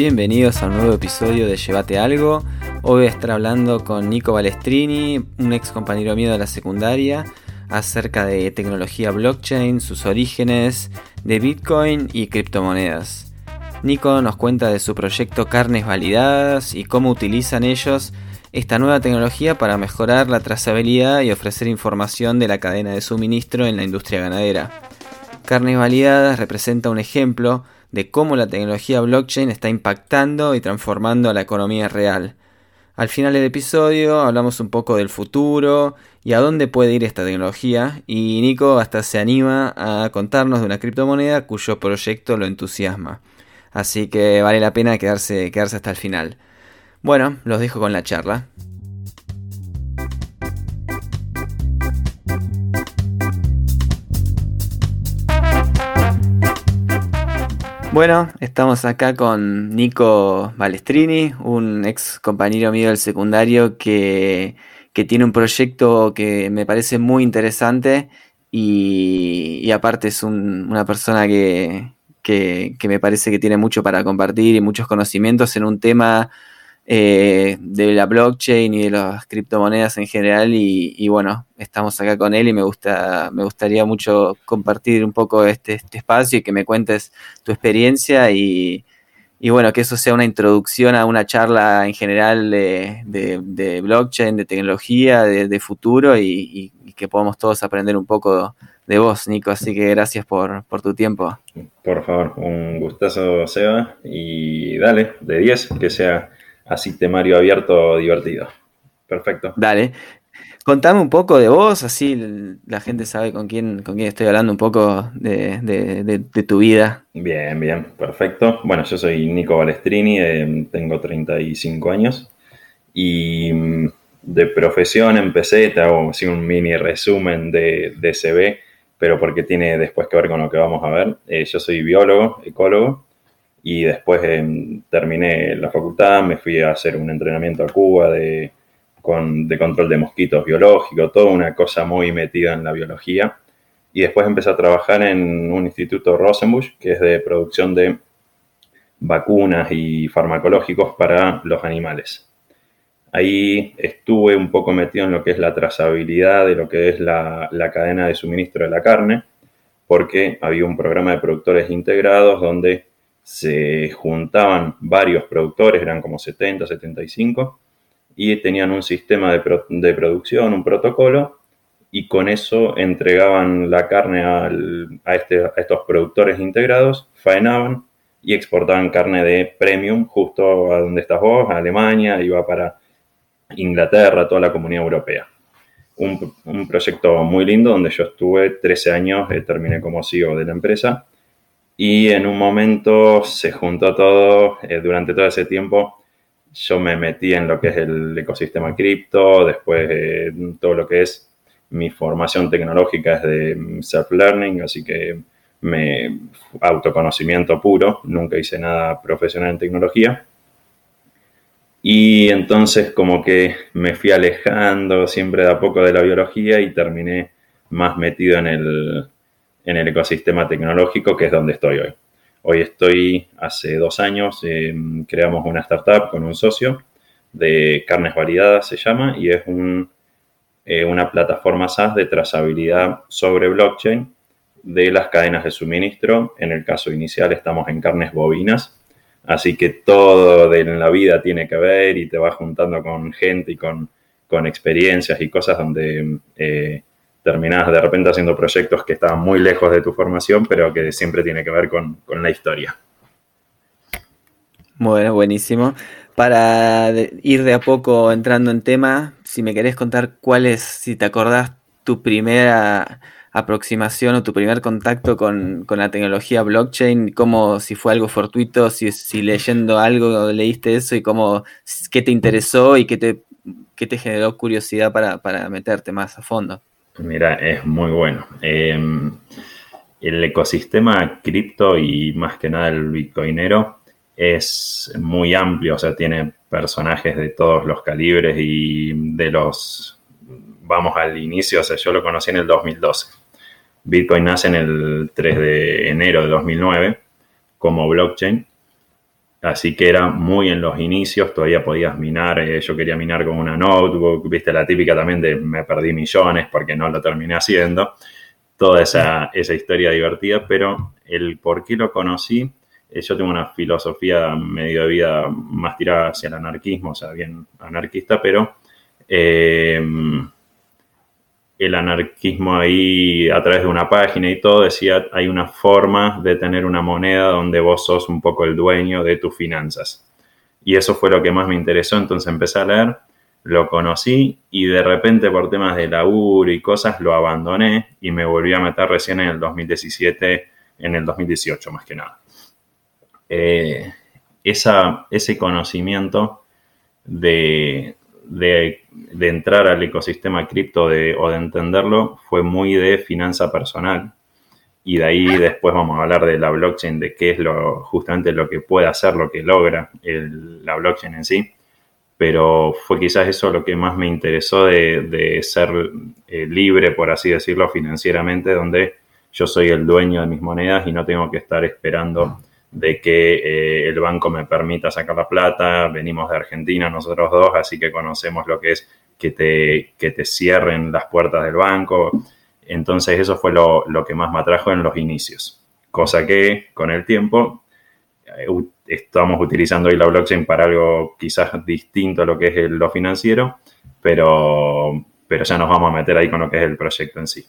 Bienvenidos a un nuevo episodio de Llévate Algo. Hoy voy a estar hablando con Nico Balestrini, un ex compañero mío de la secundaria, acerca de tecnología blockchain, sus orígenes, de Bitcoin y criptomonedas. Nico nos cuenta de su proyecto Carnes Validadas y cómo utilizan ellos esta nueva tecnología para mejorar la trazabilidad y ofrecer información de la cadena de suministro en la industria ganadera. Carnes Validadas representa un ejemplo de cómo la tecnología blockchain está impactando y transformando la economía real. Al final del episodio hablamos un poco del futuro y a dónde puede ir esta tecnología y Nico hasta se anima a contarnos de una criptomoneda cuyo proyecto lo entusiasma. Así que vale la pena quedarse, quedarse hasta el final. Bueno, los dejo con la charla. Bueno, estamos acá con Nico Balestrini, un ex compañero mío del secundario que, tiene un proyecto que me parece muy interesante y, aparte es una persona que, que, me parece que tiene mucho para compartir y muchos conocimientos en un tema eh, de la blockchain y de las criptomonedas en general y, bueno, estamos acá con él y me gusta, me gustaría mucho compartir un poco este, este espacio y que me cuentes tu experiencia y, bueno, que eso sea una introducción a una charla en general de, blockchain, de tecnología, de, futuro y, que podamos todos aprender un poco de vos, Nico. Así que gracias por, por tu tiempo. Por favor, un gustazo, Seba. Y dale, de 10, que sea así temario abierto divertido. Perfecto. Dale. Contame un poco de vos, así la gente sabe con quién, con quién estoy hablando un poco de, tu vida. Bien, bien, perfecto. Bueno, yo soy Nico Balestrini, eh, tengo 35 años y mm, de profesión empecé, te hago así un mini resumen de, de CV, pero porque tiene después que ver con lo que vamos a ver. Eh, yo soy biólogo, ecólogo, y después em, terminé la facultad, me fui a hacer un entrenamiento a Cuba de, de control de mosquitos biológicos, toda una cosa muy metida en la biología. Y después empecé a trabajar en un instituto Rosenbusch, que es de producción de vacunas y farmacológicos para los animales. Ahí estuve un poco metido en lo que es la trazabilidad de lo que es la, la cadena de suministro de la carne, porque había un programa de productores integrados donde se juntaban varios productores, eran como 70, 75, y tenían un sistema de, producción, un protocolo, y con eso entregaban la carne este, a, estos productores integrados, faenaban y exportaban carne de premium justo a donde estás vos, a Alemania, iba para Inglaterra, toda la comunidad europea. Un, proyecto muy lindo donde yo estuve 13 años, eh, terminé como CEO de la empresa y en un momento se juntó todo, eh, durante todo ese tiempo yo me metí en lo que es el ecosistema cripto, después eh, todo lo que es mi formación tecnológica es de self-learning, así que me autoconocimiento puro, nunca hice nada profesional en tecnología. Y entonces como que me fui alejando siempre de a poco de la biología y terminé más metido en el, en el ecosistema tecnológico, que es donde estoy hoy. Hoy estoy, hace dos años, em, creamos una startup con un socio de carnes variadas, se llama, y es eh, una plataforma SaaS de trazabilidad sobre blockchain de las cadenas de suministro. En el caso inicial estamos en carnes bovinas, así que todo en la vida tiene que ver y te vas juntando con gente y con, experiencias y cosas donde eh, terminás de repente haciendo proyectos que estaban muy lejos de tu formación, pero que siempre tiene que ver con, la historia. Bueno, buenísimo. Para ir de a poco entrando en tema, si me querés contar cuál es, si te acordás, tu primera aproximación o tu primer contacto con, la tecnología blockchain, cómo si fue algo fortuito, si, si leyendo algo leíste eso y cómo, qué te interesó y qué te, qué te generó curiosidad para, para meterte más a fondo. Mira, es muy bueno. Em, el ecosistema cripto y más que nada el bitcoinero es muy amplio, o sea, tiene personajes de todos los calibres y de los, vamos al inicio, o sea, yo lo conocí en el 2012. Bitcoin nace en el 3 de enero de 2009 como blockchain Así que era muy en los inicios, todavía podías minar, eh, yo quería minar con una notebook, viste la típica también de me perdí millones porque no lo terminé haciendo, toda esa, esa historia divertida, pero el por qué lo conocí, eh, yo tengo una filosofía medio de vida más tirada hacia el anarquismo, o sea, bien anarquista, pero eh, el anarquismo ahí a través de una página y todo, decía, hay una forma de tener una moneda donde vos sos un poco el dueño de tus finanzas. Y eso fue lo que más me interesó, entonces empecé a leer, lo conocí y de repente por temas de laburo y cosas lo abandoné y me volví a meter recién en el 2017, en el 2018 más que nada. Eh, esa, ese conocimiento de, de, entrar al ecosistema cripto o de entenderlo fue muy de finanza personal. Y de ahí después vamos a hablar de la blockchain, de qué es lo, justamente lo que puede hacer, lo que logra la blockchain en sí. Pero fue quizás eso lo que más me interesó de, ser eh, libre, por así decirlo, financieramente, donde yo soy el dueño de mis monedas y no tengo que estar esperando de que eh, el banco me permita sacar la plata, venimos de Argentina nosotros dos, así que conocemos lo que es que te, que te cierren las puertas del banco. Entonces eso fue lo, que más me atrajo en los inicios, cosa que con el tiempo eh, estamos utilizando hoy la blockchain para algo quizás distinto a lo que es lo financiero, pero, pero ya nos vamos a meter ahí con lo que es el proyecto en sí.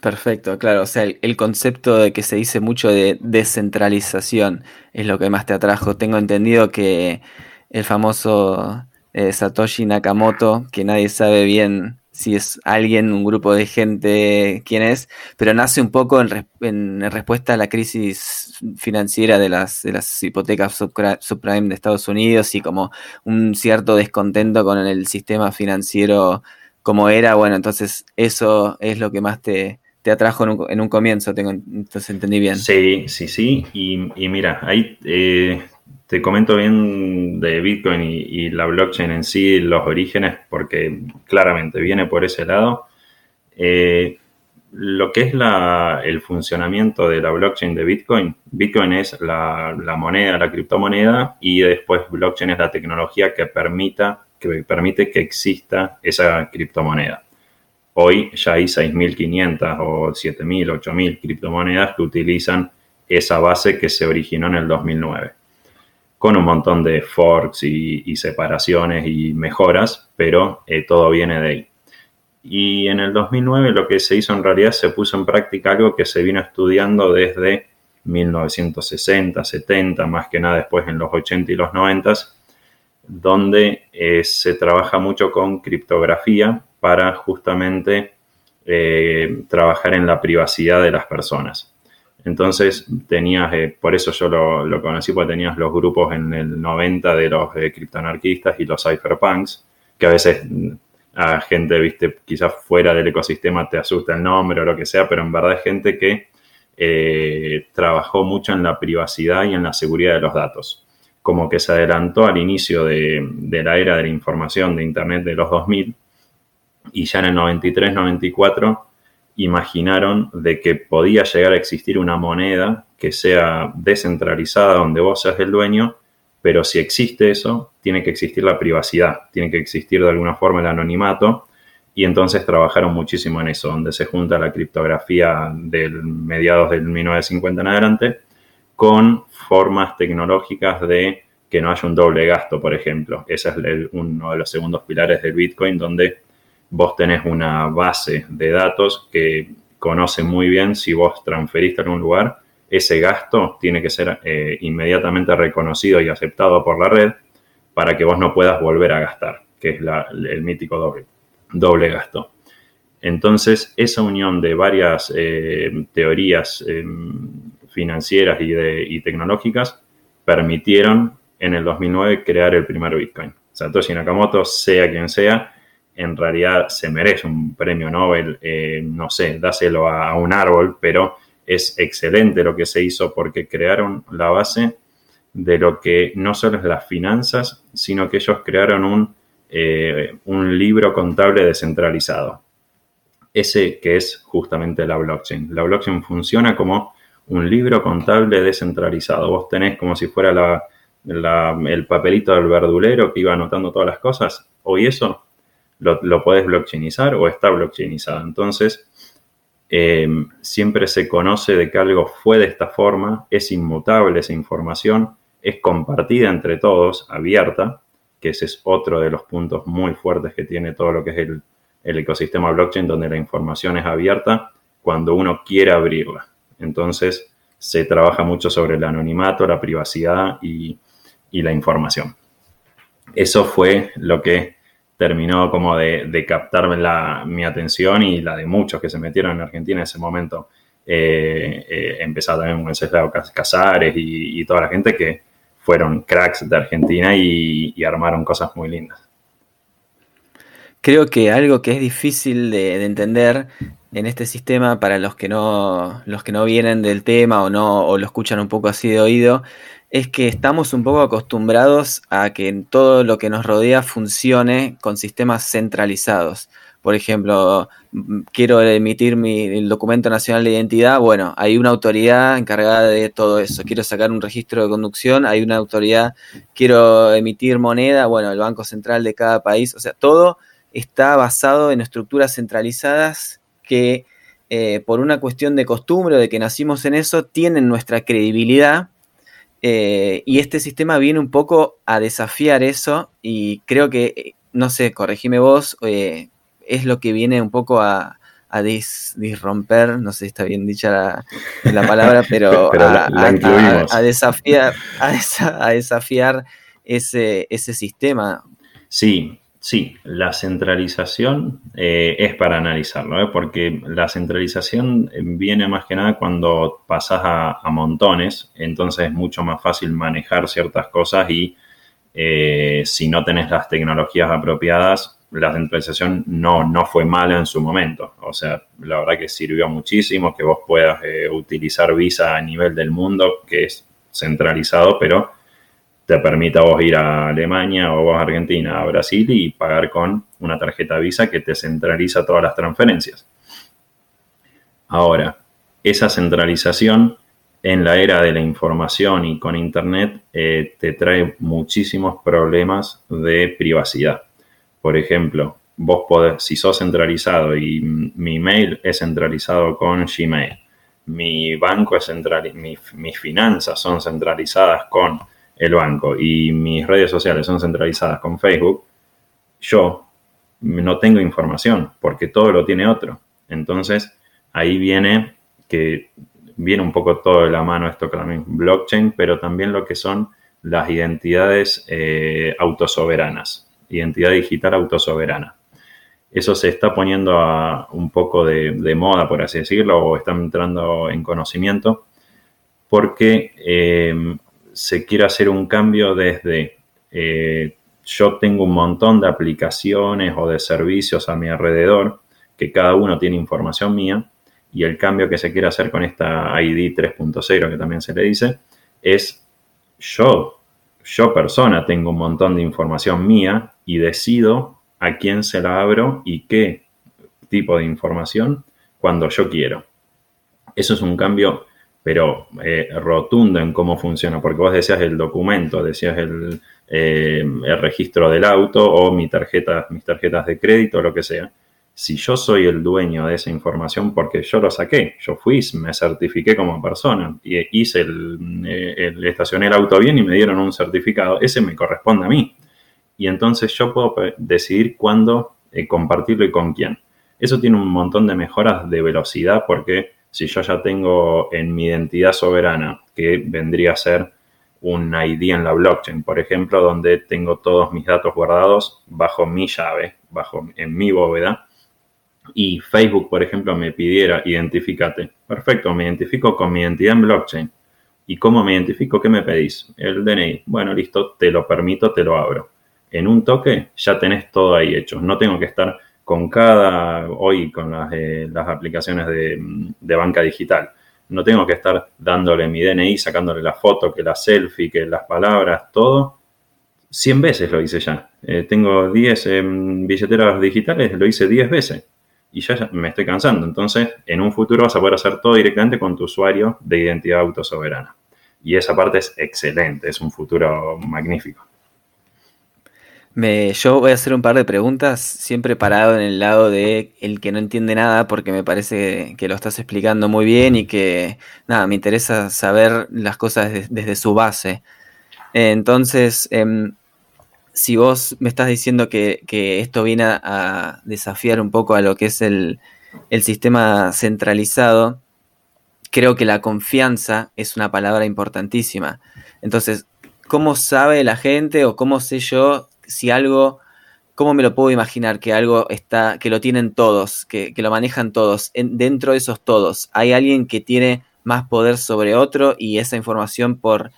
Perfecto, claro. O sea, el, concepto de que se dice mucho de descentralización es lo que más te atrajo. Tengo entendido que el famoso eh, Satoshi Nakamoto, que nadie sabe bien si es alguien, un grupo de gente, quién es, pero nace un poco en, respuesta a la crisis financiera de las, de las hipotecas subprime de Estados Unidos y como un cierto descontento con el sistema financiero como era. Bueno, entonces eso es lo que más te, te atrajo en un, comienzo, tengo, entonces entendí bien. Sí, sí, sí. Y, mira, ahí eh, te comento bien de Bitcoin y, la blockchain en sí, los orígenes, porque claramente viene por ese lado. Eh, lo que es el funcionamiento de la blockchain de Bitcoin, Bitcoin es la, la, moneda, la criptomoneda, y después blockchain es la tecnología que, permita, que permite que exista esa criptomoneda. Hoy ya hay 6.500 o 7.000, 8.000 criptomonedas que utilizan esa base que se originó en el 2009, con un montón de forks y, separaciones y mejoras, pero eh, todo viene de ahí. Y en el 2009 lo que se hizo en realidad se puso en práctica algo que se vino estudiando desde 1960, 70, más que nada después en los 80 y los 90, donde eh, se trabaja mucho con criptografía para justamente eh, trabajar en la privacidad de las personas. Entonces tenías, eh, por eso yo lo, conocí, porque tenías los grupos en el 90 de los eh, criptoanarquistas y los cypherpunks, que a veces mm, a gente, viste, quizás fuera del ecosistema te asusta el nombre o lo que sea, pero en verdad es gente que trabajó mucho en la privacidad y en la seguridad de los datos. Como que se adelantó al inicio de, de la era de la información de Internet de los 2000 y ya en el 93-94 imaginaron de que podía llegar a existir una moneda que sea descentralizada donde vos seas el dueño, pero si existe eso, tiene que existir la privacidad, tiene que existir de alguna forma el anonimato y entonces trabajaron muchísimo en eso, donde se junta la criptografía del mediados del 1950 en adelante con formas tecnológicas de que no haya un doble gasto, por ejemplo. Ese es uno de los segundos pilares del Bitcoin, donde vos tenés una base de datos que conoce muy bien si vos transferiste a algún lugar, ese gasto tiene que ser eh, inmediatamente reconocido y aceptado por la red para que vos no puedas volver a gastar, que es el mítico doble, doble gasto. Entonces, esa unión de varias eh, teorías eh, financieras y, y tecnológicas permitieron en el 2009 crear el primer Bitcoin. Satoshi Nakamoto, sea quien sea, en realidad se merece un premio Nobel, eh, no sé, dáselo a, un árbol, pero es excelente lo que se hizo porque crearon la base de lo que no solo es las finanzas, sino que ellos crearon un, eh, un libro contable descentralizado. Ese que es justamente la blockchain. La blockchain funciona como un libro contable descentralizado. Vos tenés como si fuera el papelito del verdulero que iba anotando todas las cosas. Hoy eso lo, lo podés blockchainizar o está blockchainizado. Entonces, em, siempre se conoce de que algo fue de esta forma, es inmutable esa información, es compartida entre todos, abierta, que ese es otro de los puntos muy fuertes que tiene todo lo que es el, ecosistema blockchain, donde la información es abierta cuando uno quiere abrirla. Entonces, se trabaja mucho sobre el anonimato, la privacidad y, la información. Eso fue lo que terminó como de, de captar mi atención y la de muchos que se metieron en Argentina en ese momento. Eh, eh, empezó también con Casares y, toda la gente que, fueron cracks de Argentina y, armaron cosas muy lindas. Creo que algo que es difícil de, entender en este sistema para los que no los que no vienen del tema o no o lo escuchan un poco así de oído es que estamos un poco acostumbrados a que todo lo que nos rodea funcione con sistemas centralizados por ejemplo, quiero emitir mi, el documento nacional de identidad, bueno, hay una autoridad encargada de todo eso. Quiero sacar un registro de conducción, hay una autoridad. Quiero emitir moneda, bueno, el Banco Central de cada país. O sea, todo está basado en estructuras centralizadas que eh, por una cuestión de costumbre o de que nacimos en eso, tienen nuestra credibilidad. Eh, y este sistema viene un poco a desafiar eso y creo que, eh, no sé, corregime vos, es lo que viene un poco a, disromper, no sé si está bien dicha la, palabra, pero, a, desafiar, a, desafiar ese, ese sistema. Sí, sí, la centralización eh, es para analizarlo, ¿eh? porque la centralización viene más que nada cuando pasas a, montones, entonces es mucho más fácil manejar ciertas cosas y eh, si no tenés las tecnologías apropiadas, la centralización no, no fue mala en su momento. O sea, la verdad que sirvió muchísimo que vos puedas eh, utilizar Visa a nivel del mundo, que es centralizado, pero te permite a vos ir a Alemania o vos a Argentina, a Brasil y pagar con una tarjeta Visa que te centraliza todas las transferencias. Ahora, esa centralización en la era de la información y con Internet eh, te trae muchísimos problemas de privacidad. Por ejemplo, vos podés, si sos centralizado y mi email es centralizado con Gmail, mi banco es central, mis finanzas son centralizadas con el banco y mis redes sociales son centralizadas con Facebook, yo no tengo información porque todo lo tiene otro. Entonces, ahí viene que viene un poco todo de la mano esto que también blockchain, pero también lo que son las identidades eh, autosoberanas identidad digital autosoberana. Eso se está poniendo a un poco de, moda, por así decirlo, o está entrando en conocimiento, porque eh, se quiere hacer un cambio desde eh, yo tengo un montón de aplicaciones o de servicios a mi alrededor, que cada uno tiene información mía, y el cambio que se quiere hacer con esta ID 3.0, que también se le dice, es yo yo persona tengo un montón de información mía y decido a quién se la abro y qué tipo de información cuando yo quiero. Eso es un cambio, pero eh, rotundo en cómo funciona, porque vos decías el documento, decías el, eh, el registro del auto o mi tarjeta, mis tarjetas de crédito, lo que sea si yo soy el dueño de esa información porque yo lo saqué, yo fui, me certifiqué como persona y hice el, eh, estacioné el auto bien y me dieron un certificado, ese me corresponde a mí. Y entonces yo puedo decidir cuándo compartirlo y con quién. Eso tiene un montón de mejoras de velocidad porque si yo ya tengo en mi identidad soberana, que vendría a ser un ID en la blockchain, por ejemplo, donde tengo todos mis datos guardados bajo mi llave, bajo en mi bóveda, y Facebook, por ejemplo, me pidiera identificate, perfecto, me identifico con mi identidad en blockchain. ¿Y cómo me identifico? ¿Qué me pedís? El DNI. Bueno, listo, te lo permito, te lo abro. En un toque ya tenés todo ahí hecho. No tengo que estar con cada, hoy con las, eh, aplicaciones de, banca digital. No tengo que estar dándole mi DNI, sacándole la foto, que la selfie, que las palabras, todo. 100 veces lo hice ya. Eh, tengo 10 billeteras digitales, lo hice 10 veces y ya me estoy cansando. Entonces, en un futuro vas a poder hacer todo directamente con tu usuario de identidad autosoberana. Y esa parte es excelente, es un futuro magnífico. Yo voy a hacer un par de preguntas, siempre parado en el lado de el que no entiende nada, porque me parece que lo estás explicando muy bien y que, nada, me interesa saber las cosas desde, su base. entonces, em, si vos me estás diciendo que, esto viene a, desafiar un poco a lo que es el, el sistema centralizado, creo que la confianza es una palabra importantísima. Entonces, ¿cómo sabe la gente o cómo sé yo si algo, cómo me lo puedo imaginar que algo está, que lo tienen todos, que, lo manejan todos, dentro de esos todos, hay alguien que tiene más poder sobre otro y esa información por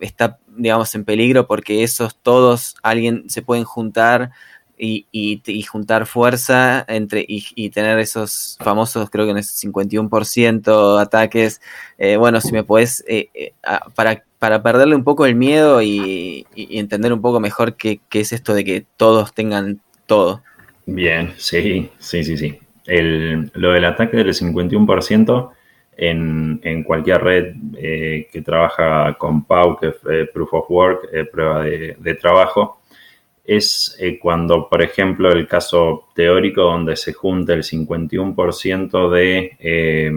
está, digamos, en peligro porque esos todos, alguien se pueden juntar y, juntar fuerza entre y, tener esos famosos, creo que en ese 51% ataques. Eh, bueno, si me puedes, eh, eh, para, para perderle un poco el miedo y, entender un poco mejor qué, es esto de que todos tengan todo. Bien, sí, sí, sí, sí. El, lo del ataque del 51% en, en cualquier red que trabaja con PAU, que es Proof of Work, prueba de, trabajo, es eh, cuando, por ejemplo, el caso teórico donde se junta el 51% de, eh,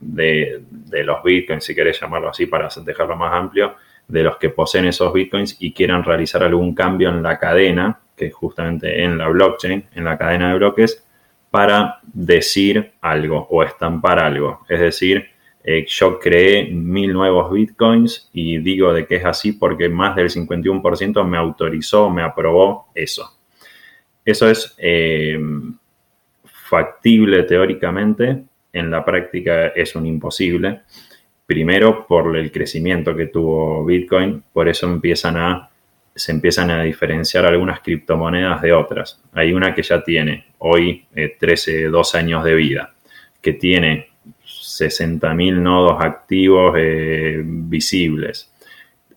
de, los bitcoins, si querés llamarlo así para dejarlo más amplio, de los que poseen esos bitcoins y quieran realizar algún cambio en la cadena, que justamente en la blockchain, en la cadena de bloques, para decir algo o estampar algo. Es decir, eh, yo creé mil nuevos bitcoins y digo de que es así porque más del 51% me autorizó, me aprobó eso. Eso es eh, factible teóricamente, en la práctica es un imposible. Primero por el crecimiento que tuvo Bitcoin, por eso empiezan a, se empiezan a diferenciar algunas criptomonedas de otras. Hay una que ya tiene hoy 13, eh, 12 años de vida, que tiene 60.000 nodos activos eh, visibles.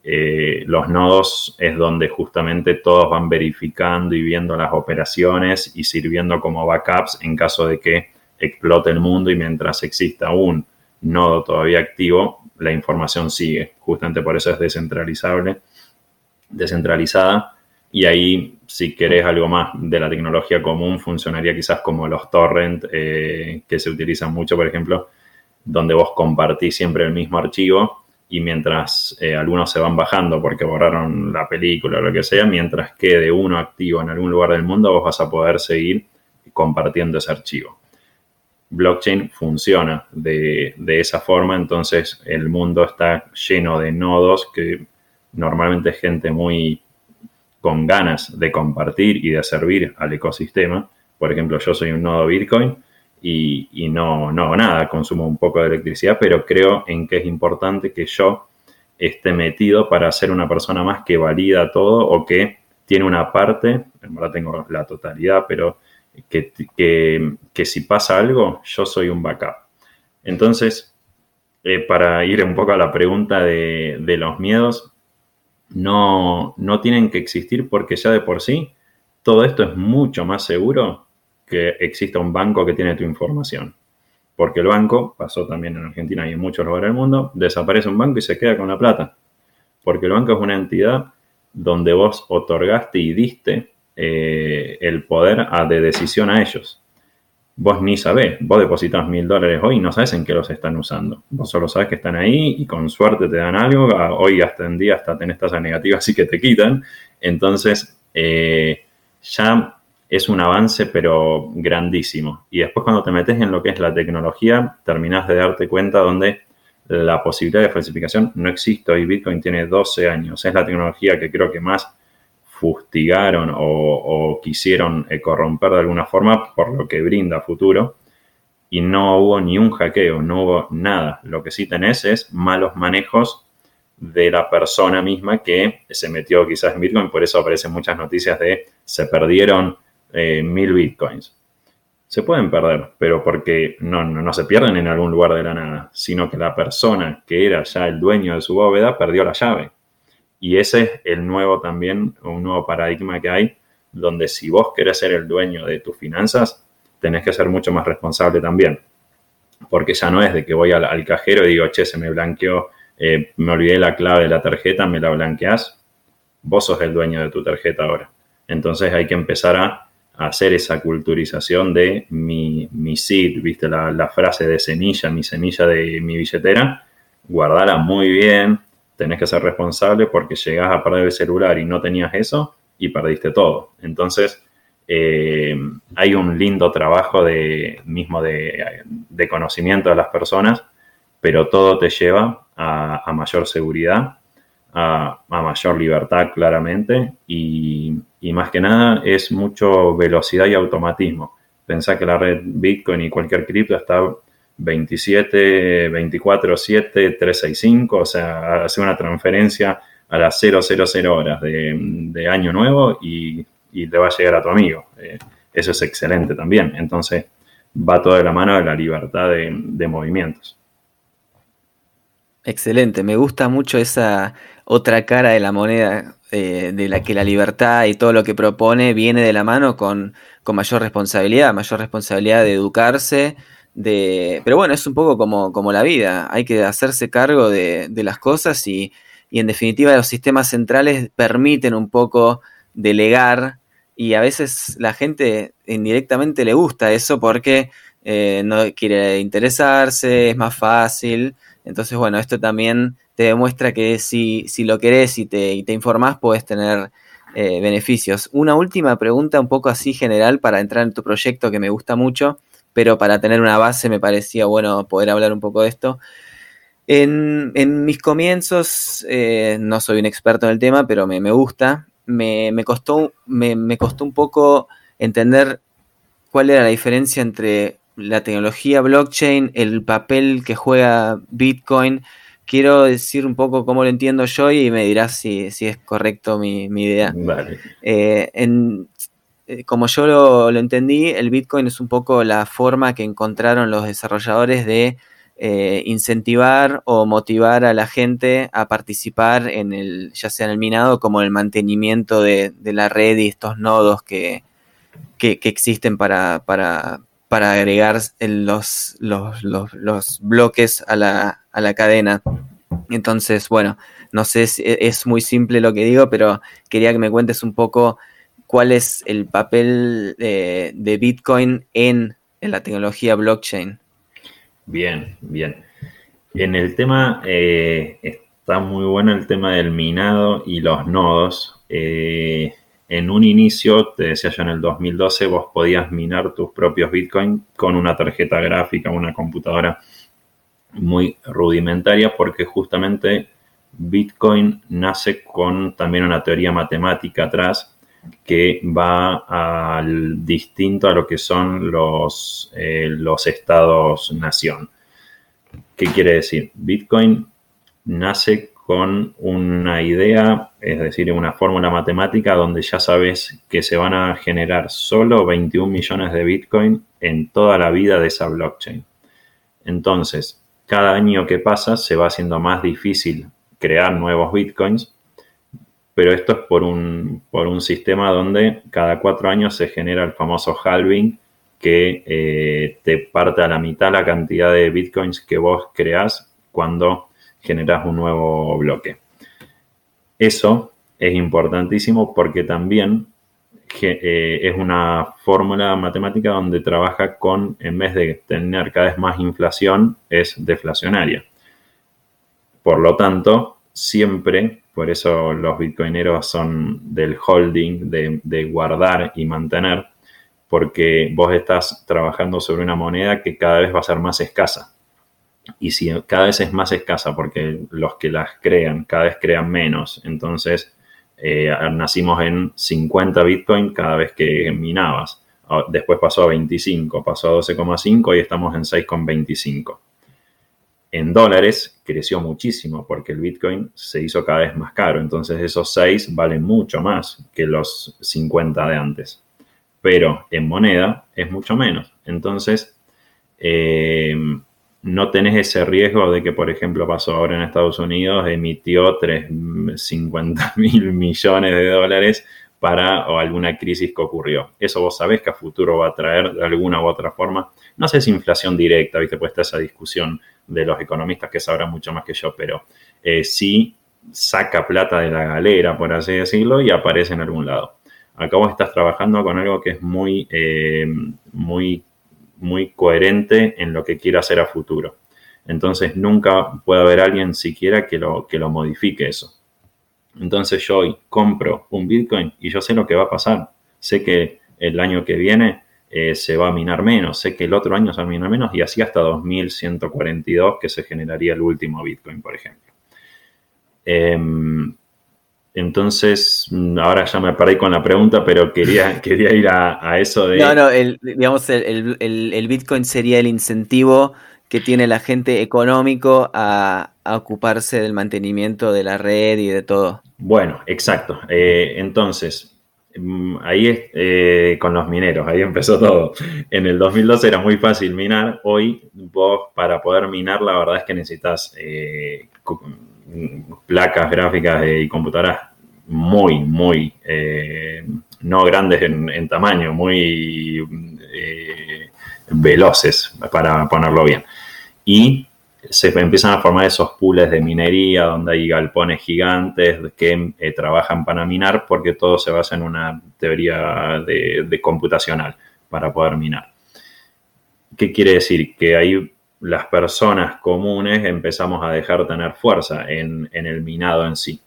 Eh, los nodos es donde justamente todos van verificando y viendo las operaciones y sirviendo como backups en caso de que explote el mundo y mientras exista un nodo todavía activo, la información sigue. Justamente por eso es descentralizable, descentralizada. Y ahí, si querés algo más de la tecnología común, funcionaría quizás como los torrent eh, que se utilizan mucho, por ejemplo, donde vos compartís siempre el mismo archivo y mientras eh, algunos se van bajando porque borraron la película o lo que sea, mientras quede uno activo en algún lugar del mundo, vos vas a poder seguir compartiendo ese archivo. Blockchain funciona de, de esa forma, entonces el mundo está lleno de nodos que normalmente es gente muy con ganas de compartir y de servir al ecosistema. Por ejemplo, yo soy un nodo Bitcoin y, no, no hago nada, consumo un poco de electricidad, pero creo en que es importante que yo esté metido para ser una persona más que valida todo o que tiene una parte, ahora tengo la totalidad, pero que, que, si pasa algo, yo soy un backup. Entonces, eh, para ir un poco a la pregunta de, de los miedos, no, no tienen que existir porque ya de por sí todo esto es mucho más seguro que exista un banco que tiene tu información. Porque el banco, pasó también en Argentina y en muchos lugares del mundo, desaparece un banco y se queda con la plata. Porque el banco es una entidad donde vos otorgaste y diste eh, el poder de decisión a ellos. Vos ni sabés, vos depositas mil dólares hoy y no sabes en qué los están usando. Vos solo sabes que están ahí y con suerte te dan algo. Hoy hasta en día hasta tenés tasas negativas así que te quitan. Entonces, eh, ya es un avance pero grandísimo. Y después cuando te metes en lo que es la tecnología, terminas de darte cuenta donde la posibilidad de falsificación no existe. Hoy Bitcoin tiene 12 años. Es la tecnología que creo que más fustigaron o, quisieron eh, corromper de alguna forma por lo que brinda futuro. Y no hubo ni un hackeo, no hubo nada. Lo que sí tenés es malos manejos de la persona misma que se metió quizás en Bitcoin. Por eso aparecen muchas noticias de se perdieron eh, mil bitcoins. Se pueden perder, pero porque no, no, se pierden en algún lugar de la nada, sino que la persona que era ya el dueño de su bóveda perdió la llave. Y ese es el nuevo también, un nuevo paradigma que hay, donde si vos querés ser el dueño de tus finanzas, tenés que ser mucho más responsable también. Porque ya no es de que voy al, cajero y digo, che, se me blanqueó, eh, me olvidé la clave de la tarjeta, me la blanqueás. Vos sos el dueño de tu tarjeta ahora. Entonces hay que empezar a, hacer esa culturización de mi, mi seed, viste la, la frase de semilla, mi semilla de mi billetera, guardala muy bien, tenés que ser responsable porque llegás a perder el celular y no tenías eso y perdiste todo. Entonces, eh, hay un lindo trabajo de, mismo de, conocimiento de las personas, pero todo te lleva a, mayor seguridad, a, mayor libertad claramente y, y, más que nada es mucho velocidad y automatismo. Pensá que la red Bitcoin y cualquier cripto está 27, 24, 7, 365, o sea, hace una transferencia a las 000 horas de, año nuevo y, y, le va a llegar a tu amigo. Eh, eso es excelente también. Entonces, va todo de la mano de la libertad de, movimientos. Excelente, me gusta mucho esa otra cara de la moneda, eh, de la que la libertad y todo lo que propone viene de la mano con, con mayor responsabilidad, mayor responsabilidad de educarse, de, pero bueno, es un poco como, como la vida, hay que hacerse cargo de, las cosas y, en definitiva los sistemas centrales permiten un poco delegar y a veces la gente indirectamente le gusta eso porque eh, no quiere interesarse, es más fácil. Entonces, bueno, esto también te demuestra que si, si lo querés y te, y te informás, puedes tener eh, beneficios. Una última pregunta un poco así general para entrar en tu proyecto que me gusta mucho pero para tener una base me parecía bueno poder hablar un poco de esto. En, mis comienzos, eh, no soy un experto en el tema, pero me, gusta. Me, costó, me, costó un poco entender cuál era la diferencia entre la tecnología blockchain, el papel que juega Bitcoin. Quiero decir un poco cómo lo entiendo yo y me dirás si, es correcto mi, idea. Vale. Eh, en, como yo lo, entendí, el Bitcoin es un poco la forma que encontraron los desarrolladores de eh, incentivar o motivar a la gente a participar en el, ya sea en el minado como en el mantenimiento de, la red y estos nodos que, existen para, para, agregar los, los, bloques a la, a la cadena. Entonces, bueno, no sé si es muy simple lo que digo, pero quería que me cuentes un poco cuál es el papel de, Bitcoin en, la tecnología blockchain. Bien, bien. En el tema, eh, está muy bueno el tema del minado y los nodos. Eh, en un inicio, te decía yo en el 2012, vos podías minar tus propios Bitcoin con una tarjeta gráfica, una computadora muy rudimentaria, porque justamente Bitcoin nace con también una teoría matemática atrás que va al distinto a lo que son los, eh, los estados-nación. ¿Qué quiere decir? Bitcoin nace con una idea, es decir, una fórmula matemática donde ya sabes que se van a generar solo 21 millones de Bitcoin en toda la vida de esa blockchain. Entonces, cada año que pasa se va haciendo más difícil crear nuevos Bitcoins pero esto es por un, por un sistema donde cada cuatro años se genera el famoso halving que eh, te parte a la mitad la cantidad de bitcoins que vos creás cuando generas un nuevo bloque. Eso es importantísimo porque también eh, es una fórmula matemática donde trabaja con, en vez de tener cada vez más inflación, es deflacionaria. Por lo tanto, siempre por eso los bitcoineros son del holding, de, guardar y mantener, porque vos estás trabajando sobre una moneda que cada vez va a ser más escasa. Y si cada vez es más escasa porque los que las crean cada vez crean menos, entonces eh, nacimos en 50 bitcoin cada vez que minabas. Ah, después pasó a 25, pasó a 12,5 y estamos en 6,25 en dólares creció muchísimo porque el Bitcoin se hizo cada vez más caro. Entonces esos 6 valen mucho más que los 50 de antes. Pero en moneda es mucho menos. Entonces eh, no tenés ese riesgo de que, por ejemplo, pasó ahora en Estados Unidos, emitió 50 mil millones de dólares para alguna crisis que ocurrió. Eso vos sabés que a futuro va a traer de alguna u otra forma. No sé si inflación directa, ¿viste? Pues está esa discusión de los economistas que sabrán mucho más que yo, pero eh, sí saca plata de la galera, por así decirlo, y aparece en algún lado. Acá vos estás trabajando con algo que es muy, eh, muy, muy coherente en lo que quiere hacer a futuro. Entonces nunca puede haber alguien siquiera que lo, que lo modifique eso. Entonces yo hoy compro un Bitcoin y yo sé lo que va a pasar. Sé que el año que viene eh, se va a minar menos, sé que el otro año se va a minar menos y así hasta 2142 que se generaría el último Bitcoin, por ejemplo. Em, entonces, ahora ya me perdí con la pregunta, pero quería, quería ir a, eso de... No, no, digamos, el, el Bitcoin sería el incentivo que tiene la gente económico a, ocuparse del mantenimiento de la red y de todo. Bueno, exacto. Eh, entonces, mm, ahí eh, con los mineros, ahí empezó todo. En el 2012 era muy fácil minar. Hoy vos para poder minar la verdad es que necesitas eh, placas gráficas y computadoras muy, muy, no grandes en, en tamaño, muy veloces, para ponerlo bien y se empiezan a formar esos pools de minería donde hay galpones gigantes que eh, trabajan para minar porque todo se basa en una teoría de, computacional para poder minar. ¿Qué quiere decir? Que ahí las personas comunes empezamos a dejar tener fuerza en, el minado en sí.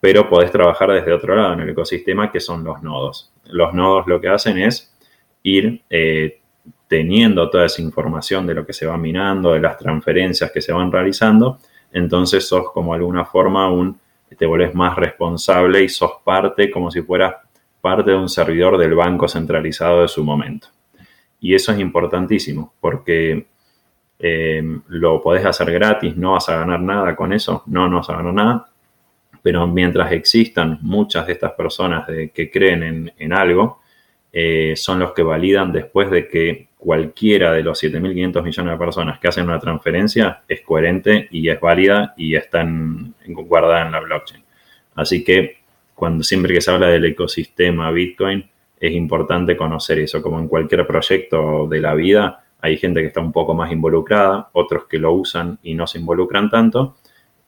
Pero podés trabajar desde otro lado en el ecosistema que son los nodos. Los nodos lo que hacen es ir eh, teniendo toda esa información de lo que se va minando, de las transferencias que se van realizando, entonces sos como alguna forma un, te volvés más responsable y sos parte como si fueras parte de un servidor del banco centralizado de su momento. Y eso es importantísimo porque eh, lo podés hacer gratis, no vas a ganar nada con eso, no, no vas a ganar nada, pero mientras existan muchas de estas personas que creen en, algo, eh, son los que validan después de que cualquiera de los 7.500 millones de personas que hacen una transferencia es coherente y es válida y está guardada en la blockchain. Así que cuando siempre que se habla del ecosistema Bitcoin, es importante conocer eso. Como en cualquier proyecto de la vida, hay gente que está un poco más involucrada, otros que lo usan y no se involucran tanto.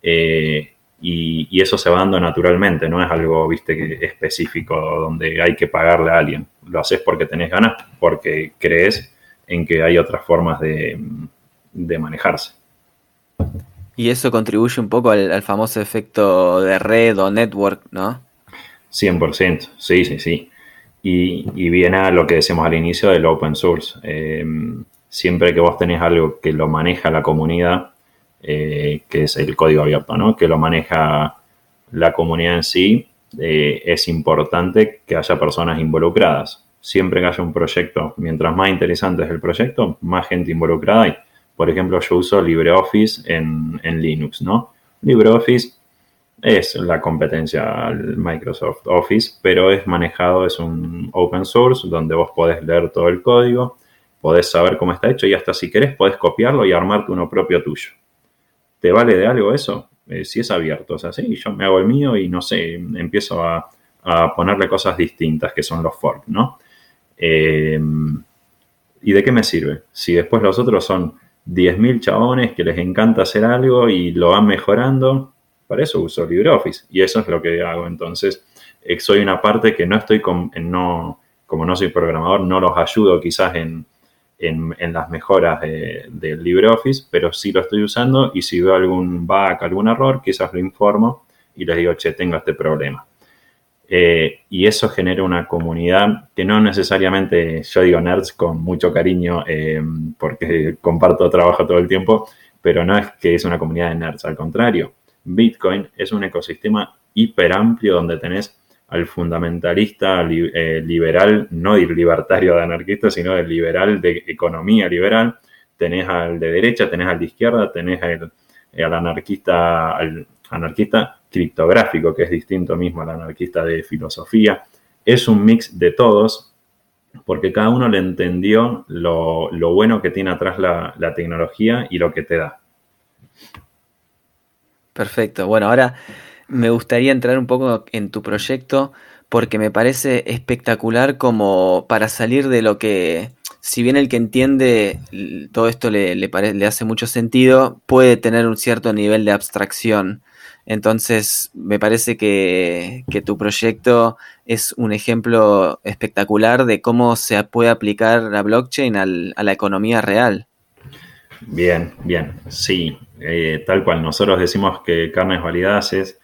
Eh, y, eso se va dando naturalmente, no es algo, viste, específico donde hay que pagarle a alguien. Lo haces porque tenés ganas, porque crees en que hay otras formas de, manejarse. Y eso contribuye un poco al, famoso efecto de red o network, ¿no? 100%, sí, sí, sí. Y, viene a lo que decíamos al inicio del open source. Em, siempre que vos tenés algo que lo maneja la comunidad, eh, que es el código abierto, ¿no? Que lo maneja la comunidad en sí, eh, es importante que haya personas involucradas siempre que haya un proyecto, mientras más interesante es el proyecto, más gente involucrada hay. Por ejemplo, yo uso LibreOffice en, en Linux, ¿no? LibreOffice es la competencia al Microsoft Office, pero es manejado, es un open source donde vos podés leer todo el código, podés saber cómo está hecho y hasta si querés podés copiarlo y armarte uno propio tuyo. ¿Te vale de algo eso? Eh, si es abierto, o sea, sí, yo me hago el mío y no sé, empiezo a, a ponerle cosas distintas que son los forks, ¿no? Eh, ¿Y de qué me sirve? Si después los otros son 10.000 chabones que les encanta hacer algo y lo van mejorando, para eso uso LibreOffice. Y eso es lo que hago. Entonces, eh, soy una parte que no estoy con, no, como no soy programador, no los ayudo quizás en, las mejoras del LibreOffice, pero sí lo estoy usando y si veo algún bug, algún error, quizás lo informo y les digo, che, tengo este problema. Eh, y eso genera una comunidad que no necesariamente, yo digo nerds con mucho cariño, eh, porque comparto trabajo todo el tiempo, pero no es que es una comunidad de nerds, al contrario, Bitcoin es un ecosistema hiper amplio donde tenés al fundamentalista eh, liberal, no libertario de anarquista, sino el liberal de economía liberal, tenés al de derecha, tenés al de izquierda, tenés al, al anarquista, al anarquista criptográfico, que es distinto mismo al anarquista de filosofía. Es un mix de todos, porque cada uno le entendió lo, bueno que tiene atrás la, tecnología y lo que te da. Perfecto. Bueno, ahora me gustaría entrar un poco en tu proyecto porque me parece espectacular como para salir de lo que, si bien el que entiende todo esto le, le hace mucho sentido, puede tener un cierto nivel de abstracción. Entonces, me parece que, que, tu proyecto es un ejemplo espectacular de cómo se puede aplicar la blockchain al, a la economía real. Bien, bien, sí, eh, tal cual. Nosotros decimos que carnes validadas es,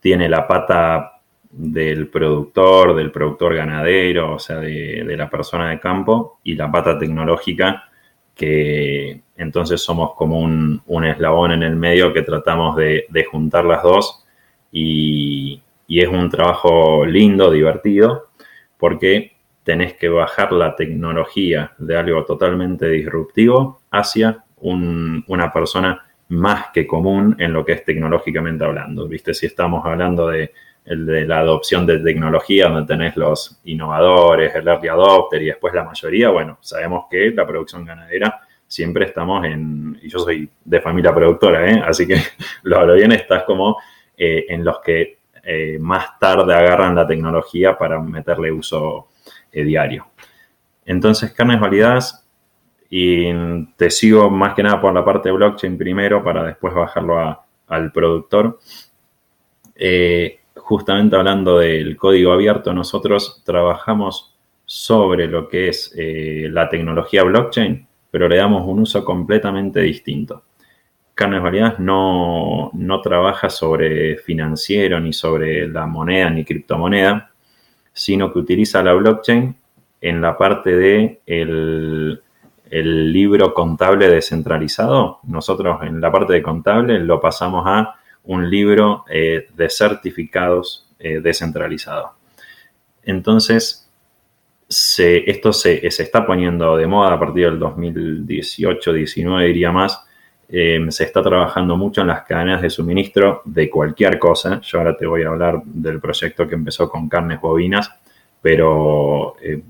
tiene la pata del productor, del productor ganadero, o sea, de, la persona de campo, y la pata tecnológica, que entonces somos como un, eslabón en el medio que tratamos de, juntar las dos, y, es un trabajo lindo, divertido, porque tenés que bajar la tecnología de algo totalmente disruptivo hacia una persona más que común en lo que es tecnológicamente hablando. ¿Viste? Si estamos hablando de el de la adopción de tecnología, donde tenés los innovadores, el early adopter y después la mayoría, bueno, sabemos que la producción ganadera siempre estamos en, y yo soy de familia productora, ¿eh? así que lo hablo bien, estás como eh, en los que eh, más tarde agarran la tecnología para meterle uso diario. Entonces, carnes validadas, y te sigo más que nada por la parte de blockchain primero para después bajarlo al productor. Eh, justamente hablando del código abierto, nosotros trabajamos sobre lo que es eh, la tecnología blockchain, pero le damos un uso completamente distinto. Carnes Variadas no, no trabaja sobre financiero, ni sobre la moneda, ni criptomoneda, sino que utiliza la blockchain en la parte de el libro contable descentralizado. Nosotros en la parte de contable lo pasamos a un libro eh, de certificados eh, descentralizado. Entonces, esto se, está poniendo de moda a partir del 2018, 19 diría más. Em, se está trabajando mucho en las cadenas de suministro de cualquier cosa. Yo ahora te voy a hablar del proyecto que empezó con carnes bovinas, pero eh,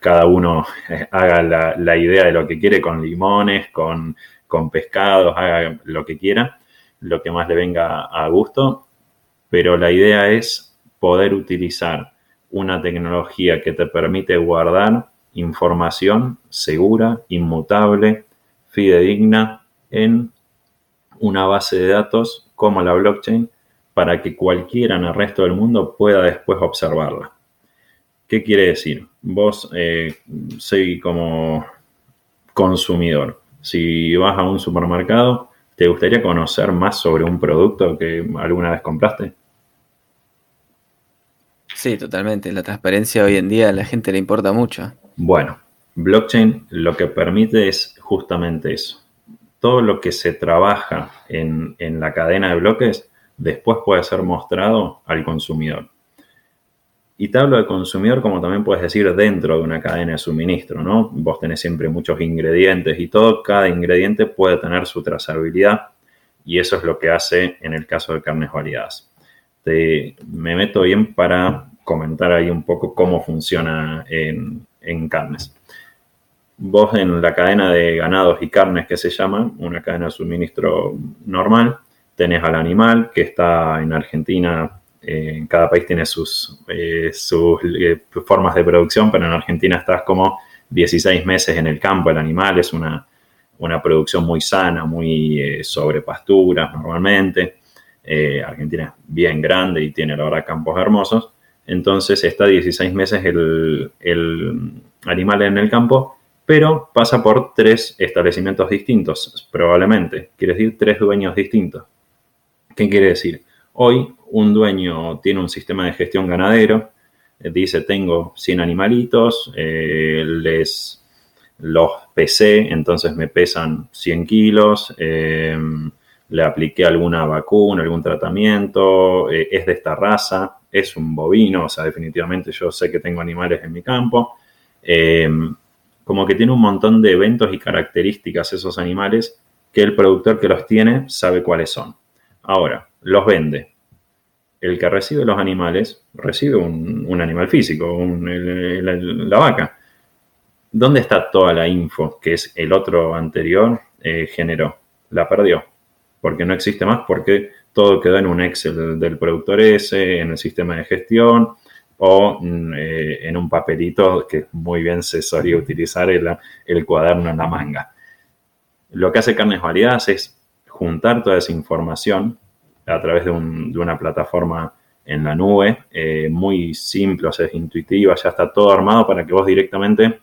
cada uno haga la, idea de lo que quiere con limones, con, con pescados, haga lo que quiera lo que más le venga a gusto, pero la idea es poder utilizar una tecnología que te permite guardar información segura, inmutable, fidedigna en una base de datos como la blockchain para que cualquiera en el resto del mundo pueda después observarla. ¿Qué quiere decir? Vos eh, soy como consumidor. Si vas a un supermercado, ¿Te gustaría conocer más sobre un producto que alguna vez compraste? Sí, totalmente. La transparencia hoy en día a la gente le importa mucho. Bueno, blockchain lo que permite es justamente eso. Todo lo que se trabaja en, en la cadena de bloques después puede ser mostrado al consumidor. Y te hablo de consumidor como también puedes decir dentro de una cadena de suministro, ¿no? Vos tenés siempre muchos ingredientes y todo, cada ingrediente puede tener su trazabilidad y eso es lo que hace en el caso de carnes validadas. Te, me meto bien para comentar ahí un poco cómo funciona en, en carnes. Vos en la cadena de ganados y carnes que se llama, una cadena de suministro normal, tenés al animal que está en Argentina eh, cada país tiene sus, eh, sus eh, formas de producción, pero en Argentina estás como 16 meses en el campo, el animal es una, producción muy sana, muy sobre pasturas normalmente. Argentina es bien grande y tiene, la verdad, campos hermosos. Entonces está 16 meses el, el animal en el campo, pero pasa por tres establecimientos distintos, probablemente. Quiere decir tres dueños distintos. ¿Qué quiere decir? Hoy un dueño tiene un sistema de gestión ganadero, eh, dice tengo 100 animalitos, eh, les los pesé, entonces me pesan 100 kilos, eh, le apliqué alguna vacuna, algún tratamiento, es de esta raza, es un bovino, o sea, definitivamente yo sé que tengo animales en mi campo. como que tiene un montón de eventos y características esos animales que el productor que los tiene sabe cuáles son. Ahora, los vende. El que recibe los animales recibe un, animal físico, la, vaca. ¿Dónde está toda la info que es el otro anterior eh, generó? La perdió. Porque no existe más, porque todo quedó en un Excel del productor ese, en el sistema de gestión. o mm, eh, en un papelito que muy bien se solía utilizar el, cuaderno en la manga. Lo que hace Carnes Variadas es juntar toda esa información a través de, una plataforma en la nube, eh, muy simple, o sea, es intuitiva, ya está todo armado para que vos directamente